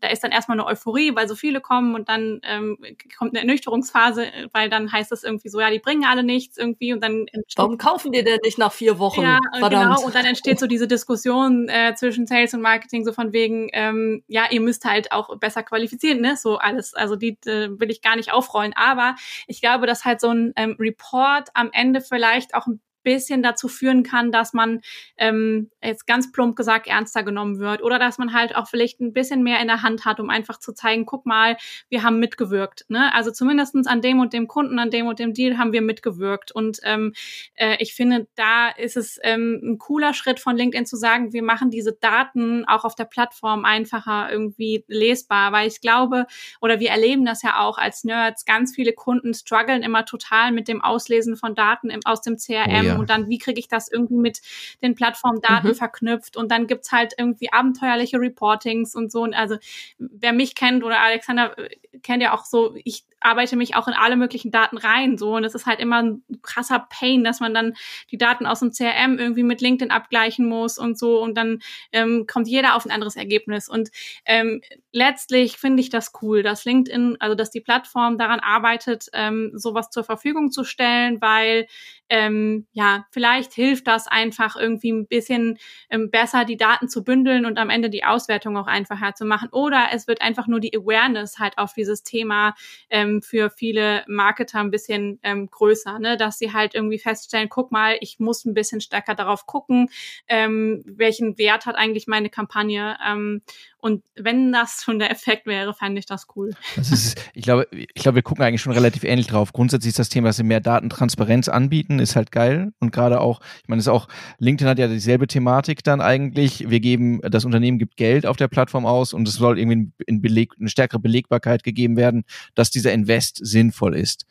da ist dann erstmal eine Euphorie, weil so viele kommen und dann ähm, kommt eine Ernüchterungsphase, weil dann heißt es irgendwie so, ja, die bringen alle nichts irgendwie und dann Warum kaufen die denn nicht nach vier Wochen? Ja, Verdammt. genau, und dann entsteht so diese Diskussion äh, zwischen Sales und Marketing, so von wegen, ähm, ja, ihr müsst halt auch besser qualifizieren, ne? So alles, also die äh, will ich gar nicht aufrollen, aber ich glaube, dass halt so ein ähm, Report am Ende vielleicht auch ein bisschen dazu führen kann, dass man ähm, jetzt ganz plump gesagt ernster genommen wird oder dass man halt auch vielleicht ein bisschen mehr in der Hand hat, um einfach zu zeigen, guck mal, wir haben mitgewirkt. Ne? Also zumindestens an dem und dem Kunden, an dem und dem Deal haben wir mitgewirkt. Und ähm, äh, ich finde, da ist es ähm, ein cooler Schritt von LinkedIn zu sagen, wir machen diese Daten auch auf der Plattform einfacher irgendwie lesbar, weil ich glaube, oder wir erleben das ja auch als Nerds, ganz viele Kunden strugglen immer total mit dem Auslesen von Daten im, aus dem CRM. Oh ja und dann, wie kriege ich das irgendwie mit den Plattformdaten mhm. verknüpft und dann gibt's halt irgendwie abenteuerliche Reportings und so. Und also wer mich kennt oder Alexander äh, kennt ja auch so, ich arbeite mich auch in alle möglichen Daten rein so. Und es ist halt immer ein krasser Pain, dass man dann die Daten aus dem CRM irgendwie mit LinkedIn abgleichen muss und so. Und dann ähm, kommt jeder auf ein anderes Ergebnis. Und ähm, letztlich finde ich das cool, dass LinkedIn, also dass die Plattform daran arbeitet, ähm, sowas zur Verfügung zu stellen, weil ähm, ja, vielleicht hilft das einfach irgendwie ein bisschen ähm, besser, die Daten zu bündeln und am Ende die Auswertung auch einfacher zu machen. Oder es wird einfach nur die Awareness halt auf dieses Thema ähm, für viele Marketer ein bisschen ähm, größer, ne? dass sie halt irgendwie feststellen, guck mal, ich muss ein bisschen stärker darauf gucken, ähm, welchen Wert hat eigentlich meine Kampagne. Ähm, und wenn das schon der Effekt wäre, fände ich das cool. Das ist, ich glaube, ich glaube, wir gucken eigentlich schon relativ ähnlich drauf. Grundsätzlich ist das Thema, dass sie mehr Datentransparenz anbieten, ist halt geil. Und gerade auch, ich meine, ist auch, LinkedIn hat ja dieselbe Thematik dann eigentlich. Wir geben, das Unternehmen gibt Geld auf der Plattform aus und es soll irgendwie in Beleg, eine stärkere Belegbarkeit gegeben werden, dass dieser Invest sinnvoll ist.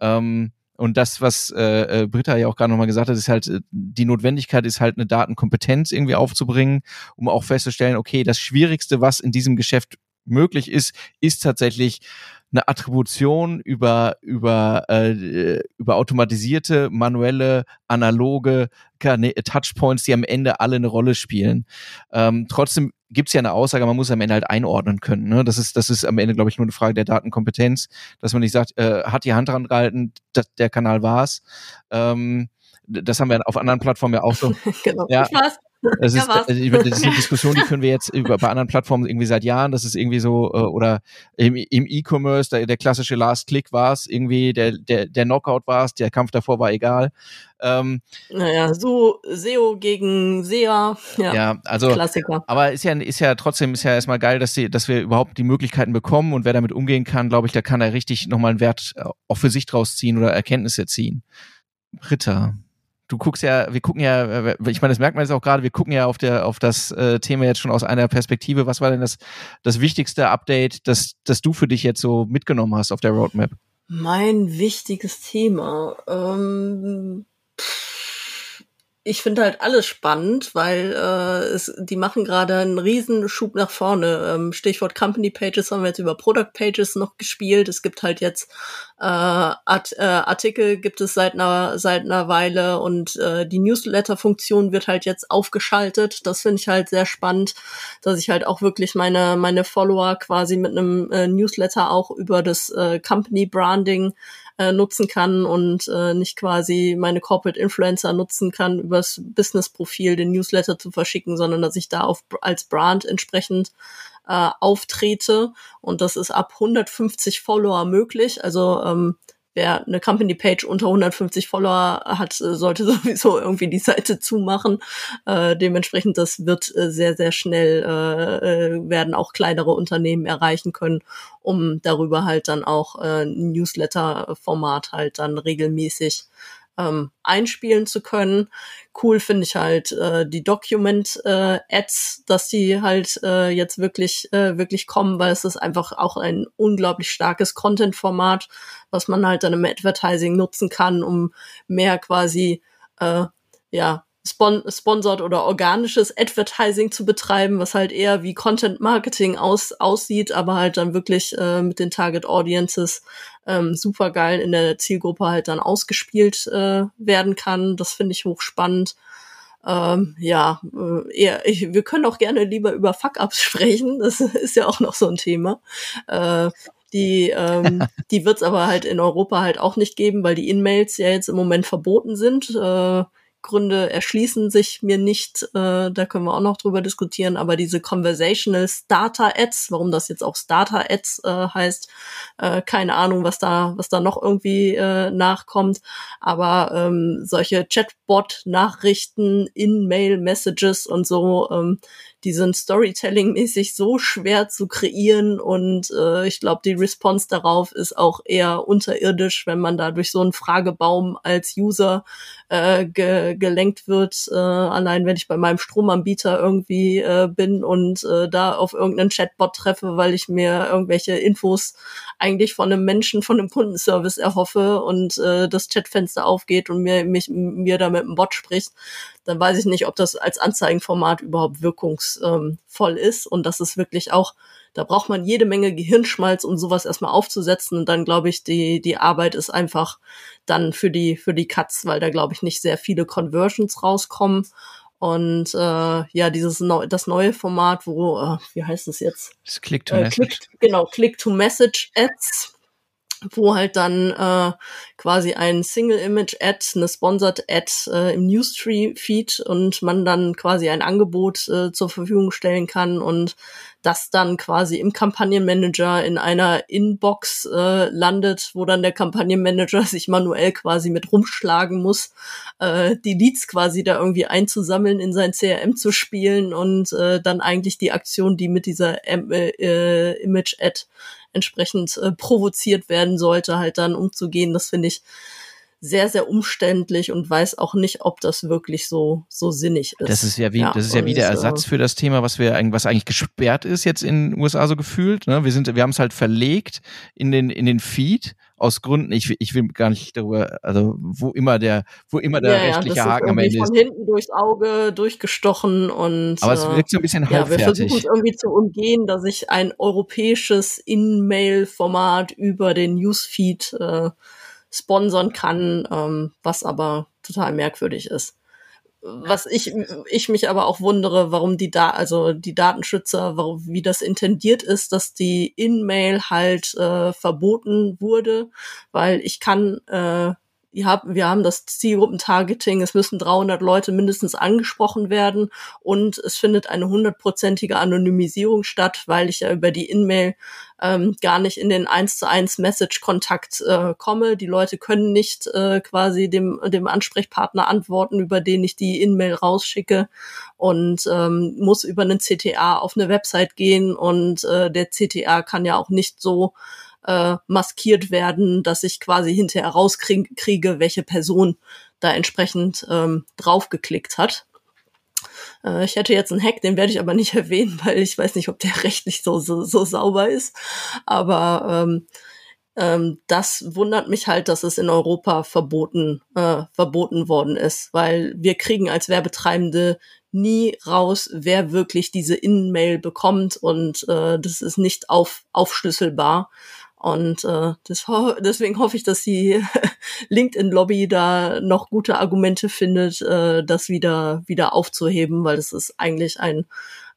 Ähm, und das, was äh, äh, Britta ja auch gerade nochmal gesagt hat, ist halt, äh, die Notwendigkeit ist halt eine Datenkompetenz irgendwie aufzubringen, um auch festzustellen, okay, das Schwierigste, was in diesem Geschäft möglich ist, ist tatsächlich eine Attribution über über äh, über automatisierte manuelle analoge Touchpoints, die am Ende alle eine Rolle spielen. Ähm, trotzdem gibt es ja eine Aussage, man muss am Ende halt einordnen können. Ne? Das ist das ist am Ende glaube ich nur eine Frage der Datenkompetenz, dass man nicht sagt, äh, hat die Hand dran gehalten, das, der Kanal war's. Ähm, das haben wir auf anderen Plattformen ja auch so. genau. Ja. Das ist, ja, äh, das ist eine Diskussion, die führen wir jetzt über, bei anderen Plattformen irgendwie seit Jahren. Das ist irgendwie so, äh, oder im, im E-Commerce, der, der klassische Last Click war es, irgendwie der, der, der Knockout war es, der Kampf davor war egal. Ähm, naja, so SEO gegen SEA, ja, ja, also Klassiker. Aber ist ja, ist ja trotzdem ist ja erstmal geil, dass, die, dass wir überhaupt die Möglichkeiten bekommen und wer damit umgehen kann, glaube ich, da kann er richtig nochmal einen Wert äh, auch für sich draus ziehen oder Erkenntnisse ziehen. Ritter, du guckst ja, wir gucken ja, äh, ich meine, das merkt man jetzt auch gerade, wir gucken ja auf der auf das äh, Thema jetzt schon aus einer Perspektive. Was war denn das das wichtigste Update, das das du für dich jetzt so mitgenommen hast auf der Roadmap? Mein wichtiges Thema. Ähm, ich finde halt alles spannend, weil äh, es, die machen gerade einen riesen Schub nach vorne. Ähm, Stichwort Company Pages haben wir jetzt über Product Pages noch gespielt. Es gibt halt jetzt äh, Art, äh, Artikel gibt es seit einer seit einer Weile und äh, die Newsletter-Funktion wird halt jetzt aufgeschaltet. Das finde ich halt sehr spannend, dass ich halt auch wirklich meine meine Follower quasi mit einem äh, Newsletter auch über das äh, Company Branding äh, nutzen kann und äh, nicht quasi meine Corporate Influencer nutzen kann, übers Business-Profil den Newsletter zu verschicken, sondern dass ich da auf, als Brand entsprechend äh, auftrete. Und das ist ab 150 Follower möglich. Also ähm, wer eine Company Page unter 150 Follower hat, äh, sollte sowieso irgendwie die Seite zumachen. Äh, dementsprechend, das wird äh, sehr, sehr schnell, äh, äh, werden auch kleinere Unternehmen erreichen können, um darüber halt dann auch äh, Newsletter-Format halt dann regelmäßig ähm, einspielen zu können. Cool finde ich halt äh, die Document-Ads, äh, dass die halt äh, jetzt wirklich, äh, wirklich kommen, weil es ist einfach auch ein unglaublich starkes Content-Format, was man halt dann im Advertising nutzen kann, um mehr quasi äh, ja spon sponsored oder organisches Advertising zu betreiben, was halt eher wie Content Marketing aus aussieht, aber halt dann wirklich äh, mit den Target Audiences ähm, super geil in der Zielgruppe halt dann ausgespielt äh, werden kann. Das finde ich hochspannend. Ähm, ja, äh, eher, ich, wir können auch gerne lieber über Fuck-Ups sprechen. Das ist ja auch noch so ein Thema. Äh, die, ähm, die wird es aber halt in Europa halt auch nicht geben, weil die In-Mails ja jetzt im Moment verboten sind. Äh, Gründe erschließen sich mir nicht, äh, da können wir auch noch drüber diskutieren, aber diese Conversational Starter Ads, warum das jetzt auch Starter Ads äh, heißt, äh, keine Ahnung, was da, was da noch irgendwie äh, nachkommt, aber ähm, solche Chatbot-Nachrichten, In-Mail-Messages und so, ähm, die sind Storytelling-mäßig so schwer zu kreieren und äh, ich glaube, die Response darauf ist auch eher unterirdisch, wenn man da durch so einen Fragebaum als User äh, ge gelenkt wird. Äh, allein wenn ich bei meinem Stromanbieter irgendwie äh, bin und äh, da auf irgendeinen Chatbot treffe, weil ich mir irgendwelche Infos eigentlich von einem Menschen, von einem Kundenservice erhoffe und äh, das Chatfenster aufgeht und mir, mich, mir da mit einem Bot spricht, dann weiß ich nicht, ob das als Anzeigenformat überhaupt wirkungsvoll ist. Und das ist wirklich auch, da braucht man jede Menge Gehirnschmalz, um sowas erstmal aufzusetzen. Und dann glaube ich, die, die Arbeit ist einfach dann für die, für die Cuts, weil da glaube ich nicht sehr viele Conversions rauskommen. Und äh, ja, dieses neu, das neue Format, wo, äh, wie heißt es jetzt? Das Click to Message. Click, genau, Click to Message Ads wo halt dann äh, quasi ein Single-Image-Ad, eine Sponsored-Ad äh, im Newsfeed und man dann quasi ein Angebot äh, zur Verfügung stellen kann und das dann quasi im Kampagnenmanager in einer Inbox äh, landet, wo dann der Kampagnenmanager sich manuell quasi mit rumschlagen muss, äh, die Leads quasi da irgendwie einzusammeln, in sein CRM zu spielen und äh, dann eigentlich die Aktion, die mit dieser äh, äh, Image-Ad entsprechend äh, provoziert werden sollte, halt dann umzugehen. Das finde ich sehr, sehr umständlich und weiß auch nicht, ob das wirklich so, so sinnig ist. Das ist ja wie, ja, das ist ja wie der Ersatz für das Thema, was wir was eigentlich gesperrt ist jetzt in den USA so gefühlt. Ne? Wir sind, wir haben es halt verlegt in den, in den Feed aus Gründen, ich, ich will gar nicht darüber, also wo immer der, wo immer der ja, rechtliche ja, Haken am Ende ist. von hinten durchs Auge durchgestochen und. Aber es äh, wirkt so ein bisschen halbfertig. Ja, wir versuchen es irgendwie zu umgehen, dass ich ein europäisches In-Mail-Format über den Newsfeed äh, sponsern kann, ähm, was aber total merkwürdig ist. Was ich, ich mich aber auch wundere, warum die da, also die Datenschützer, warum, wie das intendiert ist, dass die In-Mail halt äh, verboten wurde, weil ich kann äh, wir haben, wir haben das Zielgruppentargeting, es müssen 300 Leute mindestens angesprochen werden und es findet eine hundertprozentige Anonymisierung statt, weil ich ja über die In-Mail ähm, gar nicht in den 1 zu 1 Message-Kontakt äh, komme. Die Leute können nicht äh, quasi dem, dem Ansprechpartner antworten, über den ich die In-Mail rausschicke und ähm, muss über einen CTA auf eine Website gehen und äh, der CTA kann ja auch nicht so äh, maskiert werden, dass ich quasi hinterher rauskriege, welche Person da entsprechend ähm, draufgeklickt hat. Äh, ich hätte jetzt einen Hack, den werde ich aber nicht erwähnen, weil ich weiß nicht, ob der rechtlich so, so, so sauber ist. Aber ähm, ähm, das wundert mich halt, dass es in Europa verboten, äh, verboten worden ist, weil wir kriegen als Werbetreibende nie raus, wer wirklich diese In-Mail bekommt und äh, das ist nicht auf, aufschlüsselbar. Und äh, das ho deswegen hoffe ich, dass die LinkedIn-Lobby da noch gute Argumente findet, äh, das wieder wieder aufzuheben, weil das ist eigentlich ein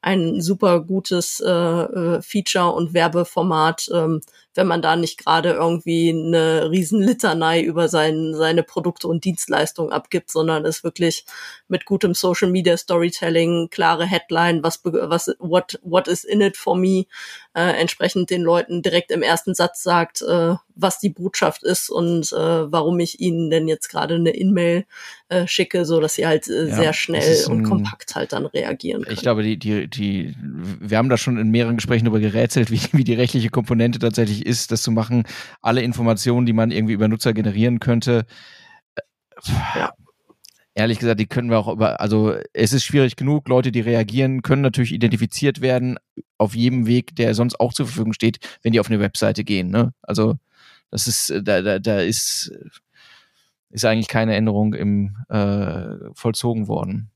ein super gutes äh, äh, Feature und Werbeformat, ähm, wenn man da nicht gerade irgendwie eine Riesenlitanei über sein, seine Produkte und Dienstleistungen abgibt, sondern es wirklich mit gutem Social Media Storytelling, klare Headline, was, was, what, what is in it for me, äh, entsprechend den Leuten direkt im ersten Satz sagt, äh, was die Botschaft ist und äh, warum ich ihnen denn jetzt gerade eine E-Mail äh, schicke, so dass sie halt äh, ja, sehr schnell und kompakt halt dann reagieren können. Ich glaube, die, die, die, wir haben da schon in mehreren Gesprächen darüber gerätselt, wie, wie die rechtliche Komponente tatsächlich ist, das zu machen. Alle Informationen, die man irgendwie über Nutzer generieren könnte, äh, ja ehrlich gesagt, die können wir auch über, also es ist schwierig genug, Leute, die reagieren, können natürlich identifiziert werden auf jedem Weg, der sonst auch zur Verfügung steht, wenn die auf eine Webseite gehen. Ne? Also das ist, äh, da, da, da ist, ist eigentlich keine Änderung im äh, vollzogen worden.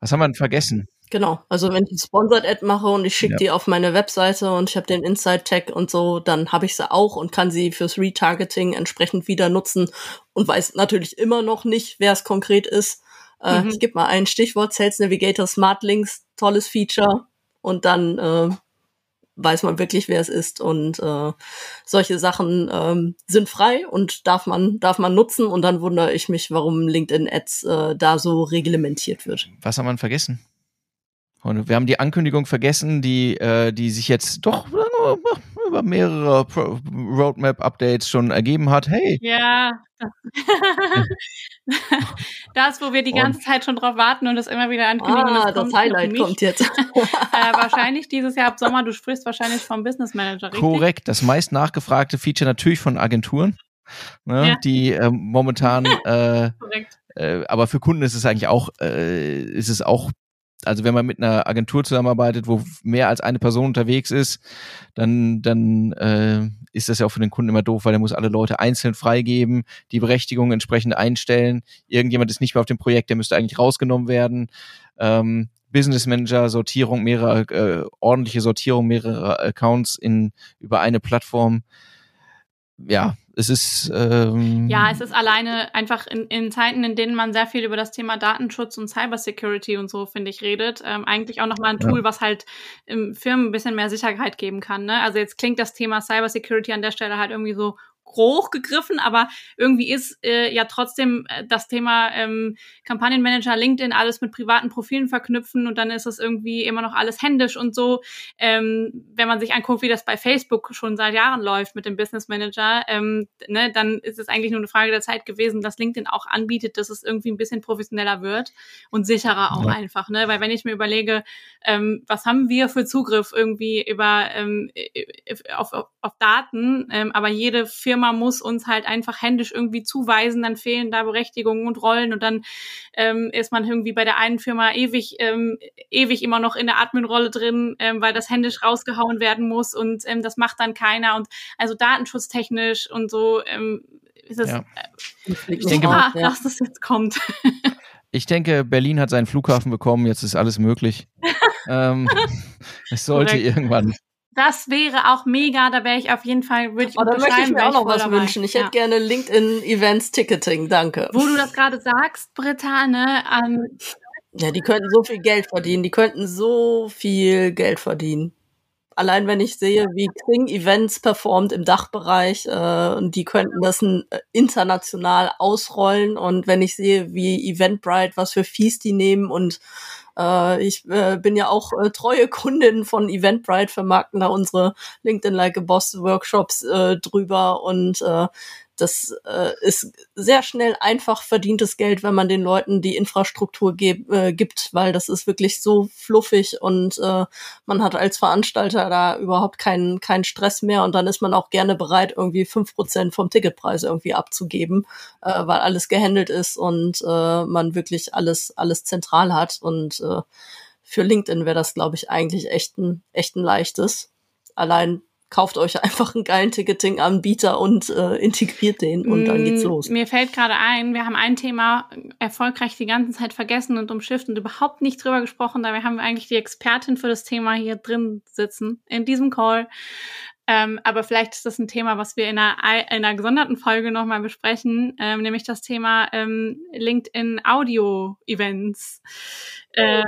Was haben wir denn vergessen? Genau, also wenn ich ein Sponsored Ad mache und ich schicke ja. die auf meine Webseite und ich habe den Inside Tag und so, dann habe ich sie auch und kann sie fürs Retargeting entsprechend wieder nutzen und weiß natürlich immer noch nicht, wer es konkret ist. Äh, mhm. Ich gebe mal ein Stichwort Sales Navigator Smart Links, tolles Feature und dann äh, weiß man wirklich, wer es ist. Und äh, solche Sachen ähm, sind frei und darf man, darf man nutzen. Und dann wundere ich mich, warum LinkedIn Ads äh, da so reglementiert wird. Was haben wir vergessen? Und wir haben die Ankündigung vergessen, die, äh, die sich jetzt doch über mehrere Roadmap-Updates schon ergeben hat. Hey. Ja. das, wo wir die ganze Zeit schon drauf warten und das immer wieder ankündigen. Ah, das, das Highlight kommt jetzt. äh, wahrscheinlich dieses Jahr ab Sommer. Du sprichst wahrscheinlich vom Business Manager, richtig? Korrekt. Das meist nachgefragte Feature natürlich von Agenturen, ne, ja. die äh, momentan. Äh, Korrekt. Äh, aber für Kunden ist es eigentlich auch, äh, ist es auch also wenn man mit einer Agentur zusammenarbeitet, wo mehr als eine Person unterwegs ist, dann, dann äh, ist das ja auch für den Kunden immer doof, weil er muss alle Leute einzeln freigeben, die Berechtigung entsprechend einstellen. Irgendjemand ist nicht mehr auf dem Projekt, der müsste eigentlich rausgenommen werden. Ähm, Business Manager, Sortierung, mehrere, äh, ordentliche Sortierung mehrerer Accounts in über eine Plattform. Ja, es ist ähm ja, es ist alleine einfach in, in Zeiten, in denen man sehr viel über das Thema Datenschutz und Cybersecurity und so finde ich redet, ähm, eigentlich auch nochmal ein Tool, ja. was halt im Firmen ein bisschen mehr Sicherheit geben kann. Ne? Also jetzt klingt das Thema Cybersecurity an der Stelle halt irgendwie so hochgegriffen, aber irgendwie ist äh, ja trotzdem äh, das Thema ähm, Kampagnenmanager, LinkedIn, alles mit privaten Profilen verknüpfen und dann ist es irgendwie immer noch alles händisch und so. Ähm, wenn man sich anguckt, wie das bei Facebook schon seit Jahren läuft mit dem Business Manager, ähm, ne, dann ist es eigentlich nur eine Frage der Zeit gewesen, dass LinkedIn auch anbietet, dass es irgendwie ein bisschen professioneller wird und sicherer auch ja. einfach, ne? Weil wenn ich mir überlege, ähm, was haben wir für Zugriff irgendwie über ähm, auf, auf, auf Daten, ähm, aber jede Firma Firma muss uns halt einfach händisch irgendwie zuweisen, dann fehlen da Berechtigungen und Rollen und dann ähm, ist man irgendwie bei der einen Firma ewig, ähm, ewig immer noch in der Admin-Rolle drin, ähm, weil das händisch rausgehauen werden muss und ähm, das macht dann keiner und also datenschutztechnisch und so ähm, ist es, ja. äh, ich denke, ah, ja. dass das jetzt kommt. Ich denke, Berlin hat seinen Flughafen bekommen, jetzt ist alles möglich. ähm, es sollte Korrekt. irgendwann das wäre auch mega, da wäre ich auf jeden Fall, würde ich oh, da möchte ich mir auch noch was dabei. wünschen. Ich ja. hätte gerne LinkedIn Events Ticketing, danke. Wo du das gerade sagst, Britta, ne? Ähm, ja, die könnten so viel Geld verdienen, die könnten so viel Geld verdienen. allein wenn ich sehe, wie Xing Events performt im Dachbereich, äh, und die könnten das äh, international ausrollen. Und wenn ich sehe, wie Eventbrite, was für Fees die nehmen und äh, ich äh, bin ja auch äh, treue Kundin von Eventbrite, vermarkten da unsere LinkedIn Like a Boss Workshops äh, drüber und äh, das äh, ist sehr schnell einfach verdientes Geld, wenn man den Leuten die Infrastruktur äh, gibt, weil das ist wirklich so fluffig und äh, man hat als Veranstalter da überhaupt keinen keinen Stress mehr und dann ist man auch gerne bereit, irgendwie fünf Prozent vom Ticketpreis irgendwie abzugeben, äh, weil alles gehandelt ist und äh, man wirklich alles alles zentral hat und äh, für LinkedIn wäre das, glaube ich, eigentlich echt ein, echt ein leichtes. Allein kauft euch einfach einen geilen Ticketing-Anbieter und äh, integriert den und dann geht's mm, los. Mir fällt gerade ein, wir haben ein Thema erfolgreich die ganze Zeit vergessen und umschifft und überhaupt nicht drüber gesprochen. Dabei haben wir eigentlich die Expertin für das Thema hier drin sitzen, in diesem Call. Ähm, aber vielleicht ist das ein Thema, was wir in einer, in einer gesonderten Folge nochmal besprechen, ähm, nämlich das Thema ähm, LinkedIn Audio Events. Äh,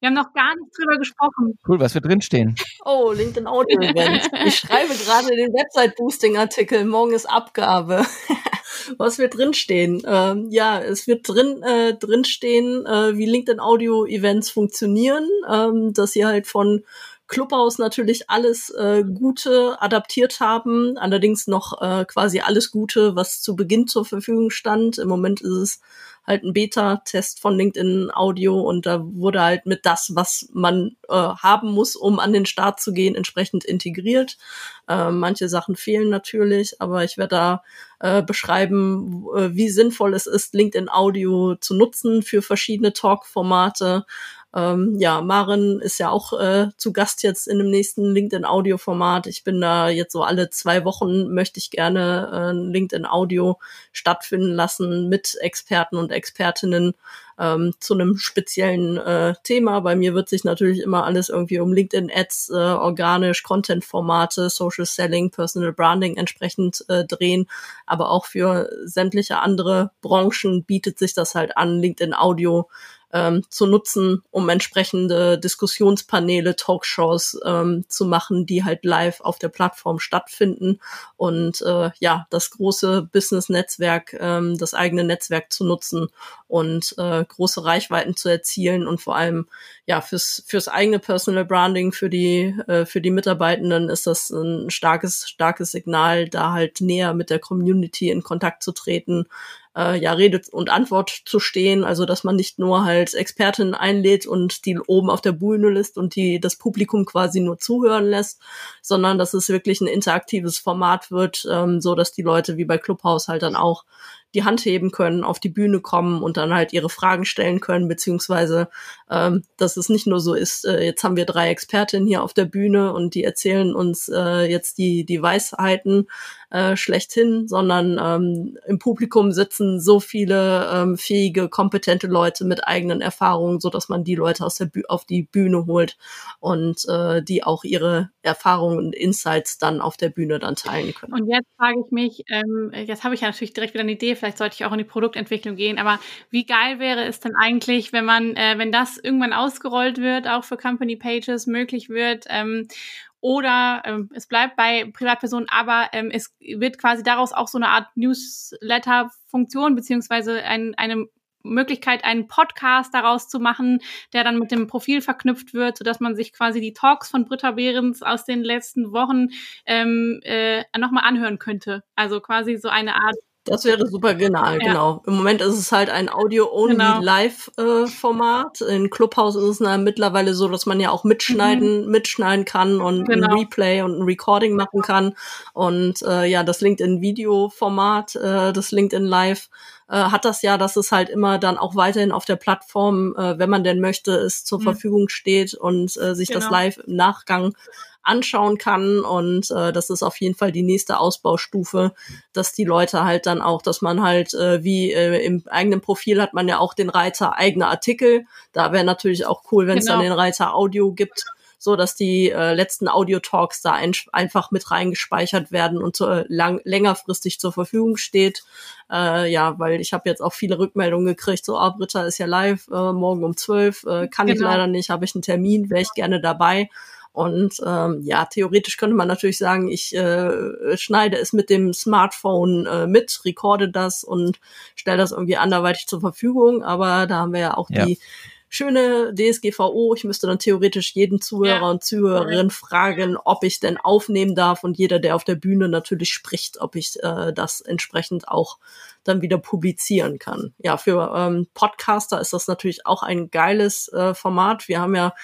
wir haben noch gar nicht drüber gesprochen. Cool, was wir drinstehen. Oh, LinkedIn Audio Event. Ich schreibe gerade den Website-Boosting-Artikel. Morgen ist Abgabe. was wird drinstehen? Ähm, ja, es wird drin äh, drinstehen, äh, wie LinkedIn Audio Events funktionieren, ähm, dass sie halt von Clubhouse natürlich alles äh, Gute adaptiert haben, allerdings noch äh, quasi alles Gute, was zu Beginn zur Verfügung stand. Im Moment ist es halt ein Beta-Test von LinkedIn Audio und da wurde halt mit das, was man äh, haben muss, um an den Start zu gehen, entsprechend integriert. Äh, manche Sachen fehlen natürlich, aber ich werde da äh, beschreiben, äh, wie sinnvoll es ist, LinkedIn Audio zu nutzen für verschiedene Talk-Formate, ähm, ja, Maren ist ja auch äh, zu Gast jetzt in dem nächsten LinkedIn-Audio-Format. Ich bin da jetzt so alle zwei Wochen möchte ich gerne äh, LinkedIn-Audio stattfinden lassen mit Experten und Expertinnen ähm, zu einem speziellen äh, Thema. Bei mir wird sich natürlich immer alles irgendwie um LinkedIn-Ads, äh, organisch, Content-Formate, Social Selling, Personal Branding entsprechend äh, drehen. Aber auch für sämtliche andere Branchen bietet sich das halt an, LinkedIn-Audio ähm, zu nutzen, um entsprechende Diskussionspaneele, Talkshows ähm, zu machen, die halt live auf der Plattform stattfinden und äh, ja, das große Business-Netzwerk, ähm, das eigene Netzwerk zu nutzen und äh, große Reichweiten zu erzielen und vor allem ja fürs fürs eigene Personal Branding für die äh, für die Mitarbeitenden ist das ein starkes starkes Signal, da halt näher mit der Community in Kontakt zu treten, äh, ja Rede und Antwort zu stehen, also dass man nicht nur halt Expertin einlädt und die oben auf der Bühne lässt und die das Publikum quasi nur zuhören lässt, sondern dass es wirklich ein interaktives Format wird, ähm, so dass die Leute wie bei Clubhouse halt dann auch die Hand heben können, auf die Bühne kommen und dann halt ihre Fragen stellen können, beziehungsweise ähm, dass es nicht nur so ist, äh, jetzt haben wir drei Expertinnen hier auf der Bühne und die erzählen uns äh, jetzt die, die Weisheiten äh, schlechthin, sondern ähm, im Publikum sitzen so viele ähm, fähige, kompetente Leute mit eigenen Erfahrungen, so dass man die Leute aus der Bü auf die Bühne holt und äh, die auch ihre Erfahrungen und Insights dann auf der Bühne dann teilen können. Und jetzt frage ich mich, ähm, jetzt habe ich ja natürlich direkt wieder eine Idee, vielleicht sollte ich auch in die Produktentwicklung gehen, aber wie geil wäre es denn eigentlich, wenn man, äh, wenn das irgendwann ausgerollt wird, auch für Company Pages möglich wird, ähm, oder ähm, es bleibt bei Privatpersonen, aber ähm, es wird quasi daraus auch so eine Art Newsletter-Funktion beziehungsweise ein, eine Möglichkeit, einen Podcast daraus zu machen, der dann mit dem Profil verknüpft wird, sodass man sich quasi die Talks von Britta Behrens aus den letzten Wochen ähm, äh, nochmal anhören könnte. Also quasi so eine Art das wäre super genial, ja. genau. Im Moment ist es halt ein Audio-Only-Live-Format. Genau. In Clubhouse ist es na, mittlerweile so, dass man ja auch mitschneiden, mhm. mitschneiden kann und genau. ein Replay und ein Recording machen kann. Und äh, ja, das LinkedIn-Video-Format, äh, das LinkedIn Live, äh, hat das ja, dass es halt immer dann auch weiterhin auf der Plattform, äh, wenn man denn möchte, es zur mhm. Verfügung steht und äh, sich genau. das live im Nachgang anschauen kann. Und äh, das ist auf jeden Fall die nächste Ausbaustufe, dass die Leute halt dann auch, dass man halt, äh, wie äh, im eigenen Profil hat man ja auch den Reiter eigene Artikel. Da wäre natürlich auch cool, wenn es genau. dann den Reiter Audio gibt so dass die äh, letzten Audio-Talks da ein, einfach mit reingespeichert werden und so, äh, lang, längerfristig zur Verfügung steht. Äh, ja, weil ich habe jetzt auch viele Rückmeldungen gekriegt, so, ah, Britta ist ja live, äh, morgen um zwölf, äh, kann genau. ich leider nicht, habe ich einen Termin, wäre ich gerne dabei. Und ähm, ja, theoretisch könnte man natürlich sagen, ich äh, schneide es mit dem Smartphone äh, mit, recorde das und stelle das irgendwie anderweitig zur Verfügung. Aber da haben wir ja auch ja. die schöne DSGVO. Ich müsste dann theoretisch jeden Zuhörer ja. und Zuhörerin fragen, ob ich denn aufnehmen darf und jeder, der auf der Bühne natürlich spricht, ob ich äh, das entsprechend auch dann wieder publizieren kann. Ja, für ähm, Podcaster ist das natürlich auch ein geiles äh, Format. Wir haben ja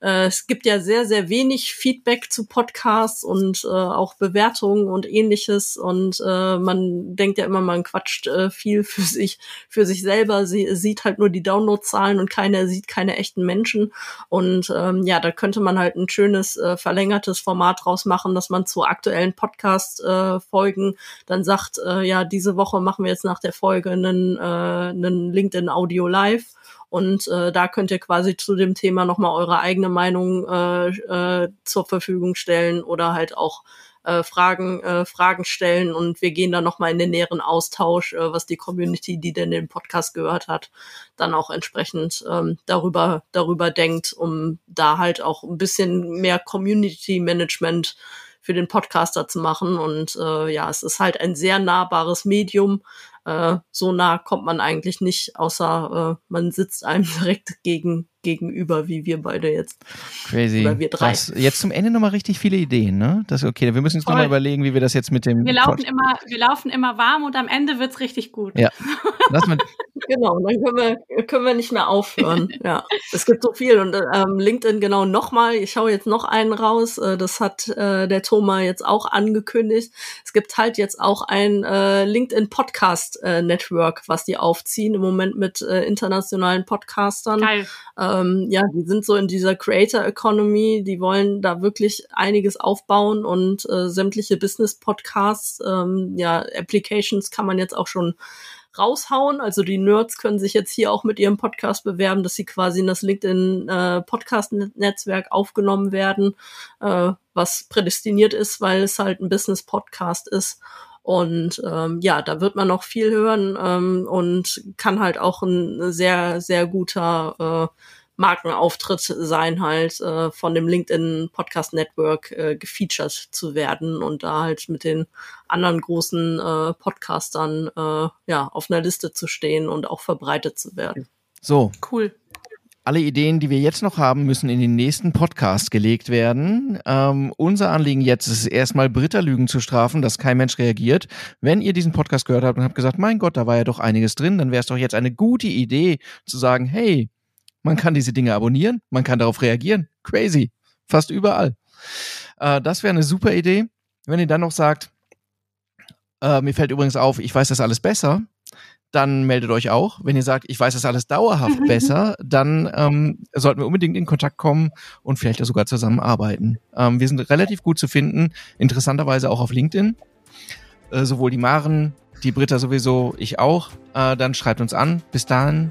äh, es gibt ja sehr, sehr wenig Feedback zu Podcasts und äh, auch Bewertungen und ähnliches. Und äh, man denkt ja immer, man quatscht äh, viel für sich, für sich selber. Sie sieht halt nur die Downloadzahlen und keiner sieht keine echten Menschen. Und ähm, ja, da könnte man halt ein schönes äh, verlängertes Format draus machen, dass man zu aktuellen Podcast-Folgen äh, dann sagt, äh, ja, diese Woche machen wir jetzt nach der Folge einen, äh, einen LinkedIn Audio Live und äh, da könnt ihr quasi zu dem Thema nochmal eure eigene Meinung äh, äh, zur Verfügung stellen oder halt auch äh, Fragen, äh, Fragen stellen und wir gehen dann nochmal in den näheren Austausch, äh, was die Community, die denn den Podcast gehört hat, dann auch entsprechend ähm, darüber, darüber denkt, um da halt auch ein bisschen mehr Community Management für den Podcaster zu machen. Und äh, ja, es ist halt ein sehr nahbares Medium, äh, so nah kommt man eigentlich nicht, außer äh, man sitzt einem direkt gegen, gegenüber, wie wir beide jetzt. Crazy. Oder wir drei. Das, jetzt zum Ende nochmal richtig viele Ideen, ne? Das okay. Wir müssen uns nochmal überlegen, wie wir das jetzt mit dem. Wir laufen immer, wir laufen immer warm und am Ende wird's richtig gut. Ja. Lass mal. genau, dann können wir, können wir nicht mehr aufhören. ja. Es gibt so viel und ähm, LinkedIn genau nochmal. Ich schaue jetzt noch einen raus. Äh, das hat äh, der Thomas jetzt auch angekündigt. Es gibt halt jetzt auch ein äh, LinkedIn Podcast äh, Network, was die aufziehen im Moment mit äh, internationalen Podcastern. Geil. Ähm, ja, die sind so in dieser Creator Economy, die wollen da wirklich einiges aufbauen und äh, sämtliche Business Podcasts, ähm, ja, Applications kann man jetzt auch schon raushauen. Also die Nerds können sich jetzt hier auch mit ihrem Podcast bewerben, dass sie quasi in das LinkedIn äh, Podcast Netzwerk aufgenommen werden, äh, was prädestiniert ist, weil es halt ein Business Podcast ist. Und ähm, ja, da wird man noch viel hören ähm, und kann halt auch ein sehr, sehr guter äh, Markenauftritt sein, halt äh, von dem LinkedIn Podcast Network äh, gefeatured zu werden und da halt mit den anderen großen äh, Podcastern äh, ja auf einer Liste zu stehen und auch verbreitet zu werden. So. Cool alle Ideen, die wir jetzt noch haben, müssen in den nächsten Podcast gelegt werden. Ähm, unser Anliegen jetzt ist erstmal Britta-Lügen zu strafen, dass kein Mensch reagiert. Wenn ihr diesen Podcast gehört habt und habt gesagt, mein Gott, da war ja doch einiges drin, dann wäre es doch jetzt eine gute Idee zu sagen, hey, man kann diese Dinge abonnieren, man kann darauf reagieren. Crazy. Fast überall. Äh, das wäre eine super Idee. Wenn ihr dann noch sagt, äh, mir fällt übrigens auf, ich weiß das alles besser, dann meldet euch auch. Wenn ihr sagt, ich weiß das alles dauerhaft besser, dann ähm, sollten wir unbedingt in Kontakt kommen und vielleicht sogar zusammenarbeiten. Ähm, wir sind relativ gut zu finden, interessanterweise auch auf LinkedIn. Äh, sowohl die Maren, die Britta sowieso, ich auch. Äh, dann schreibt uns an. Bis dahin,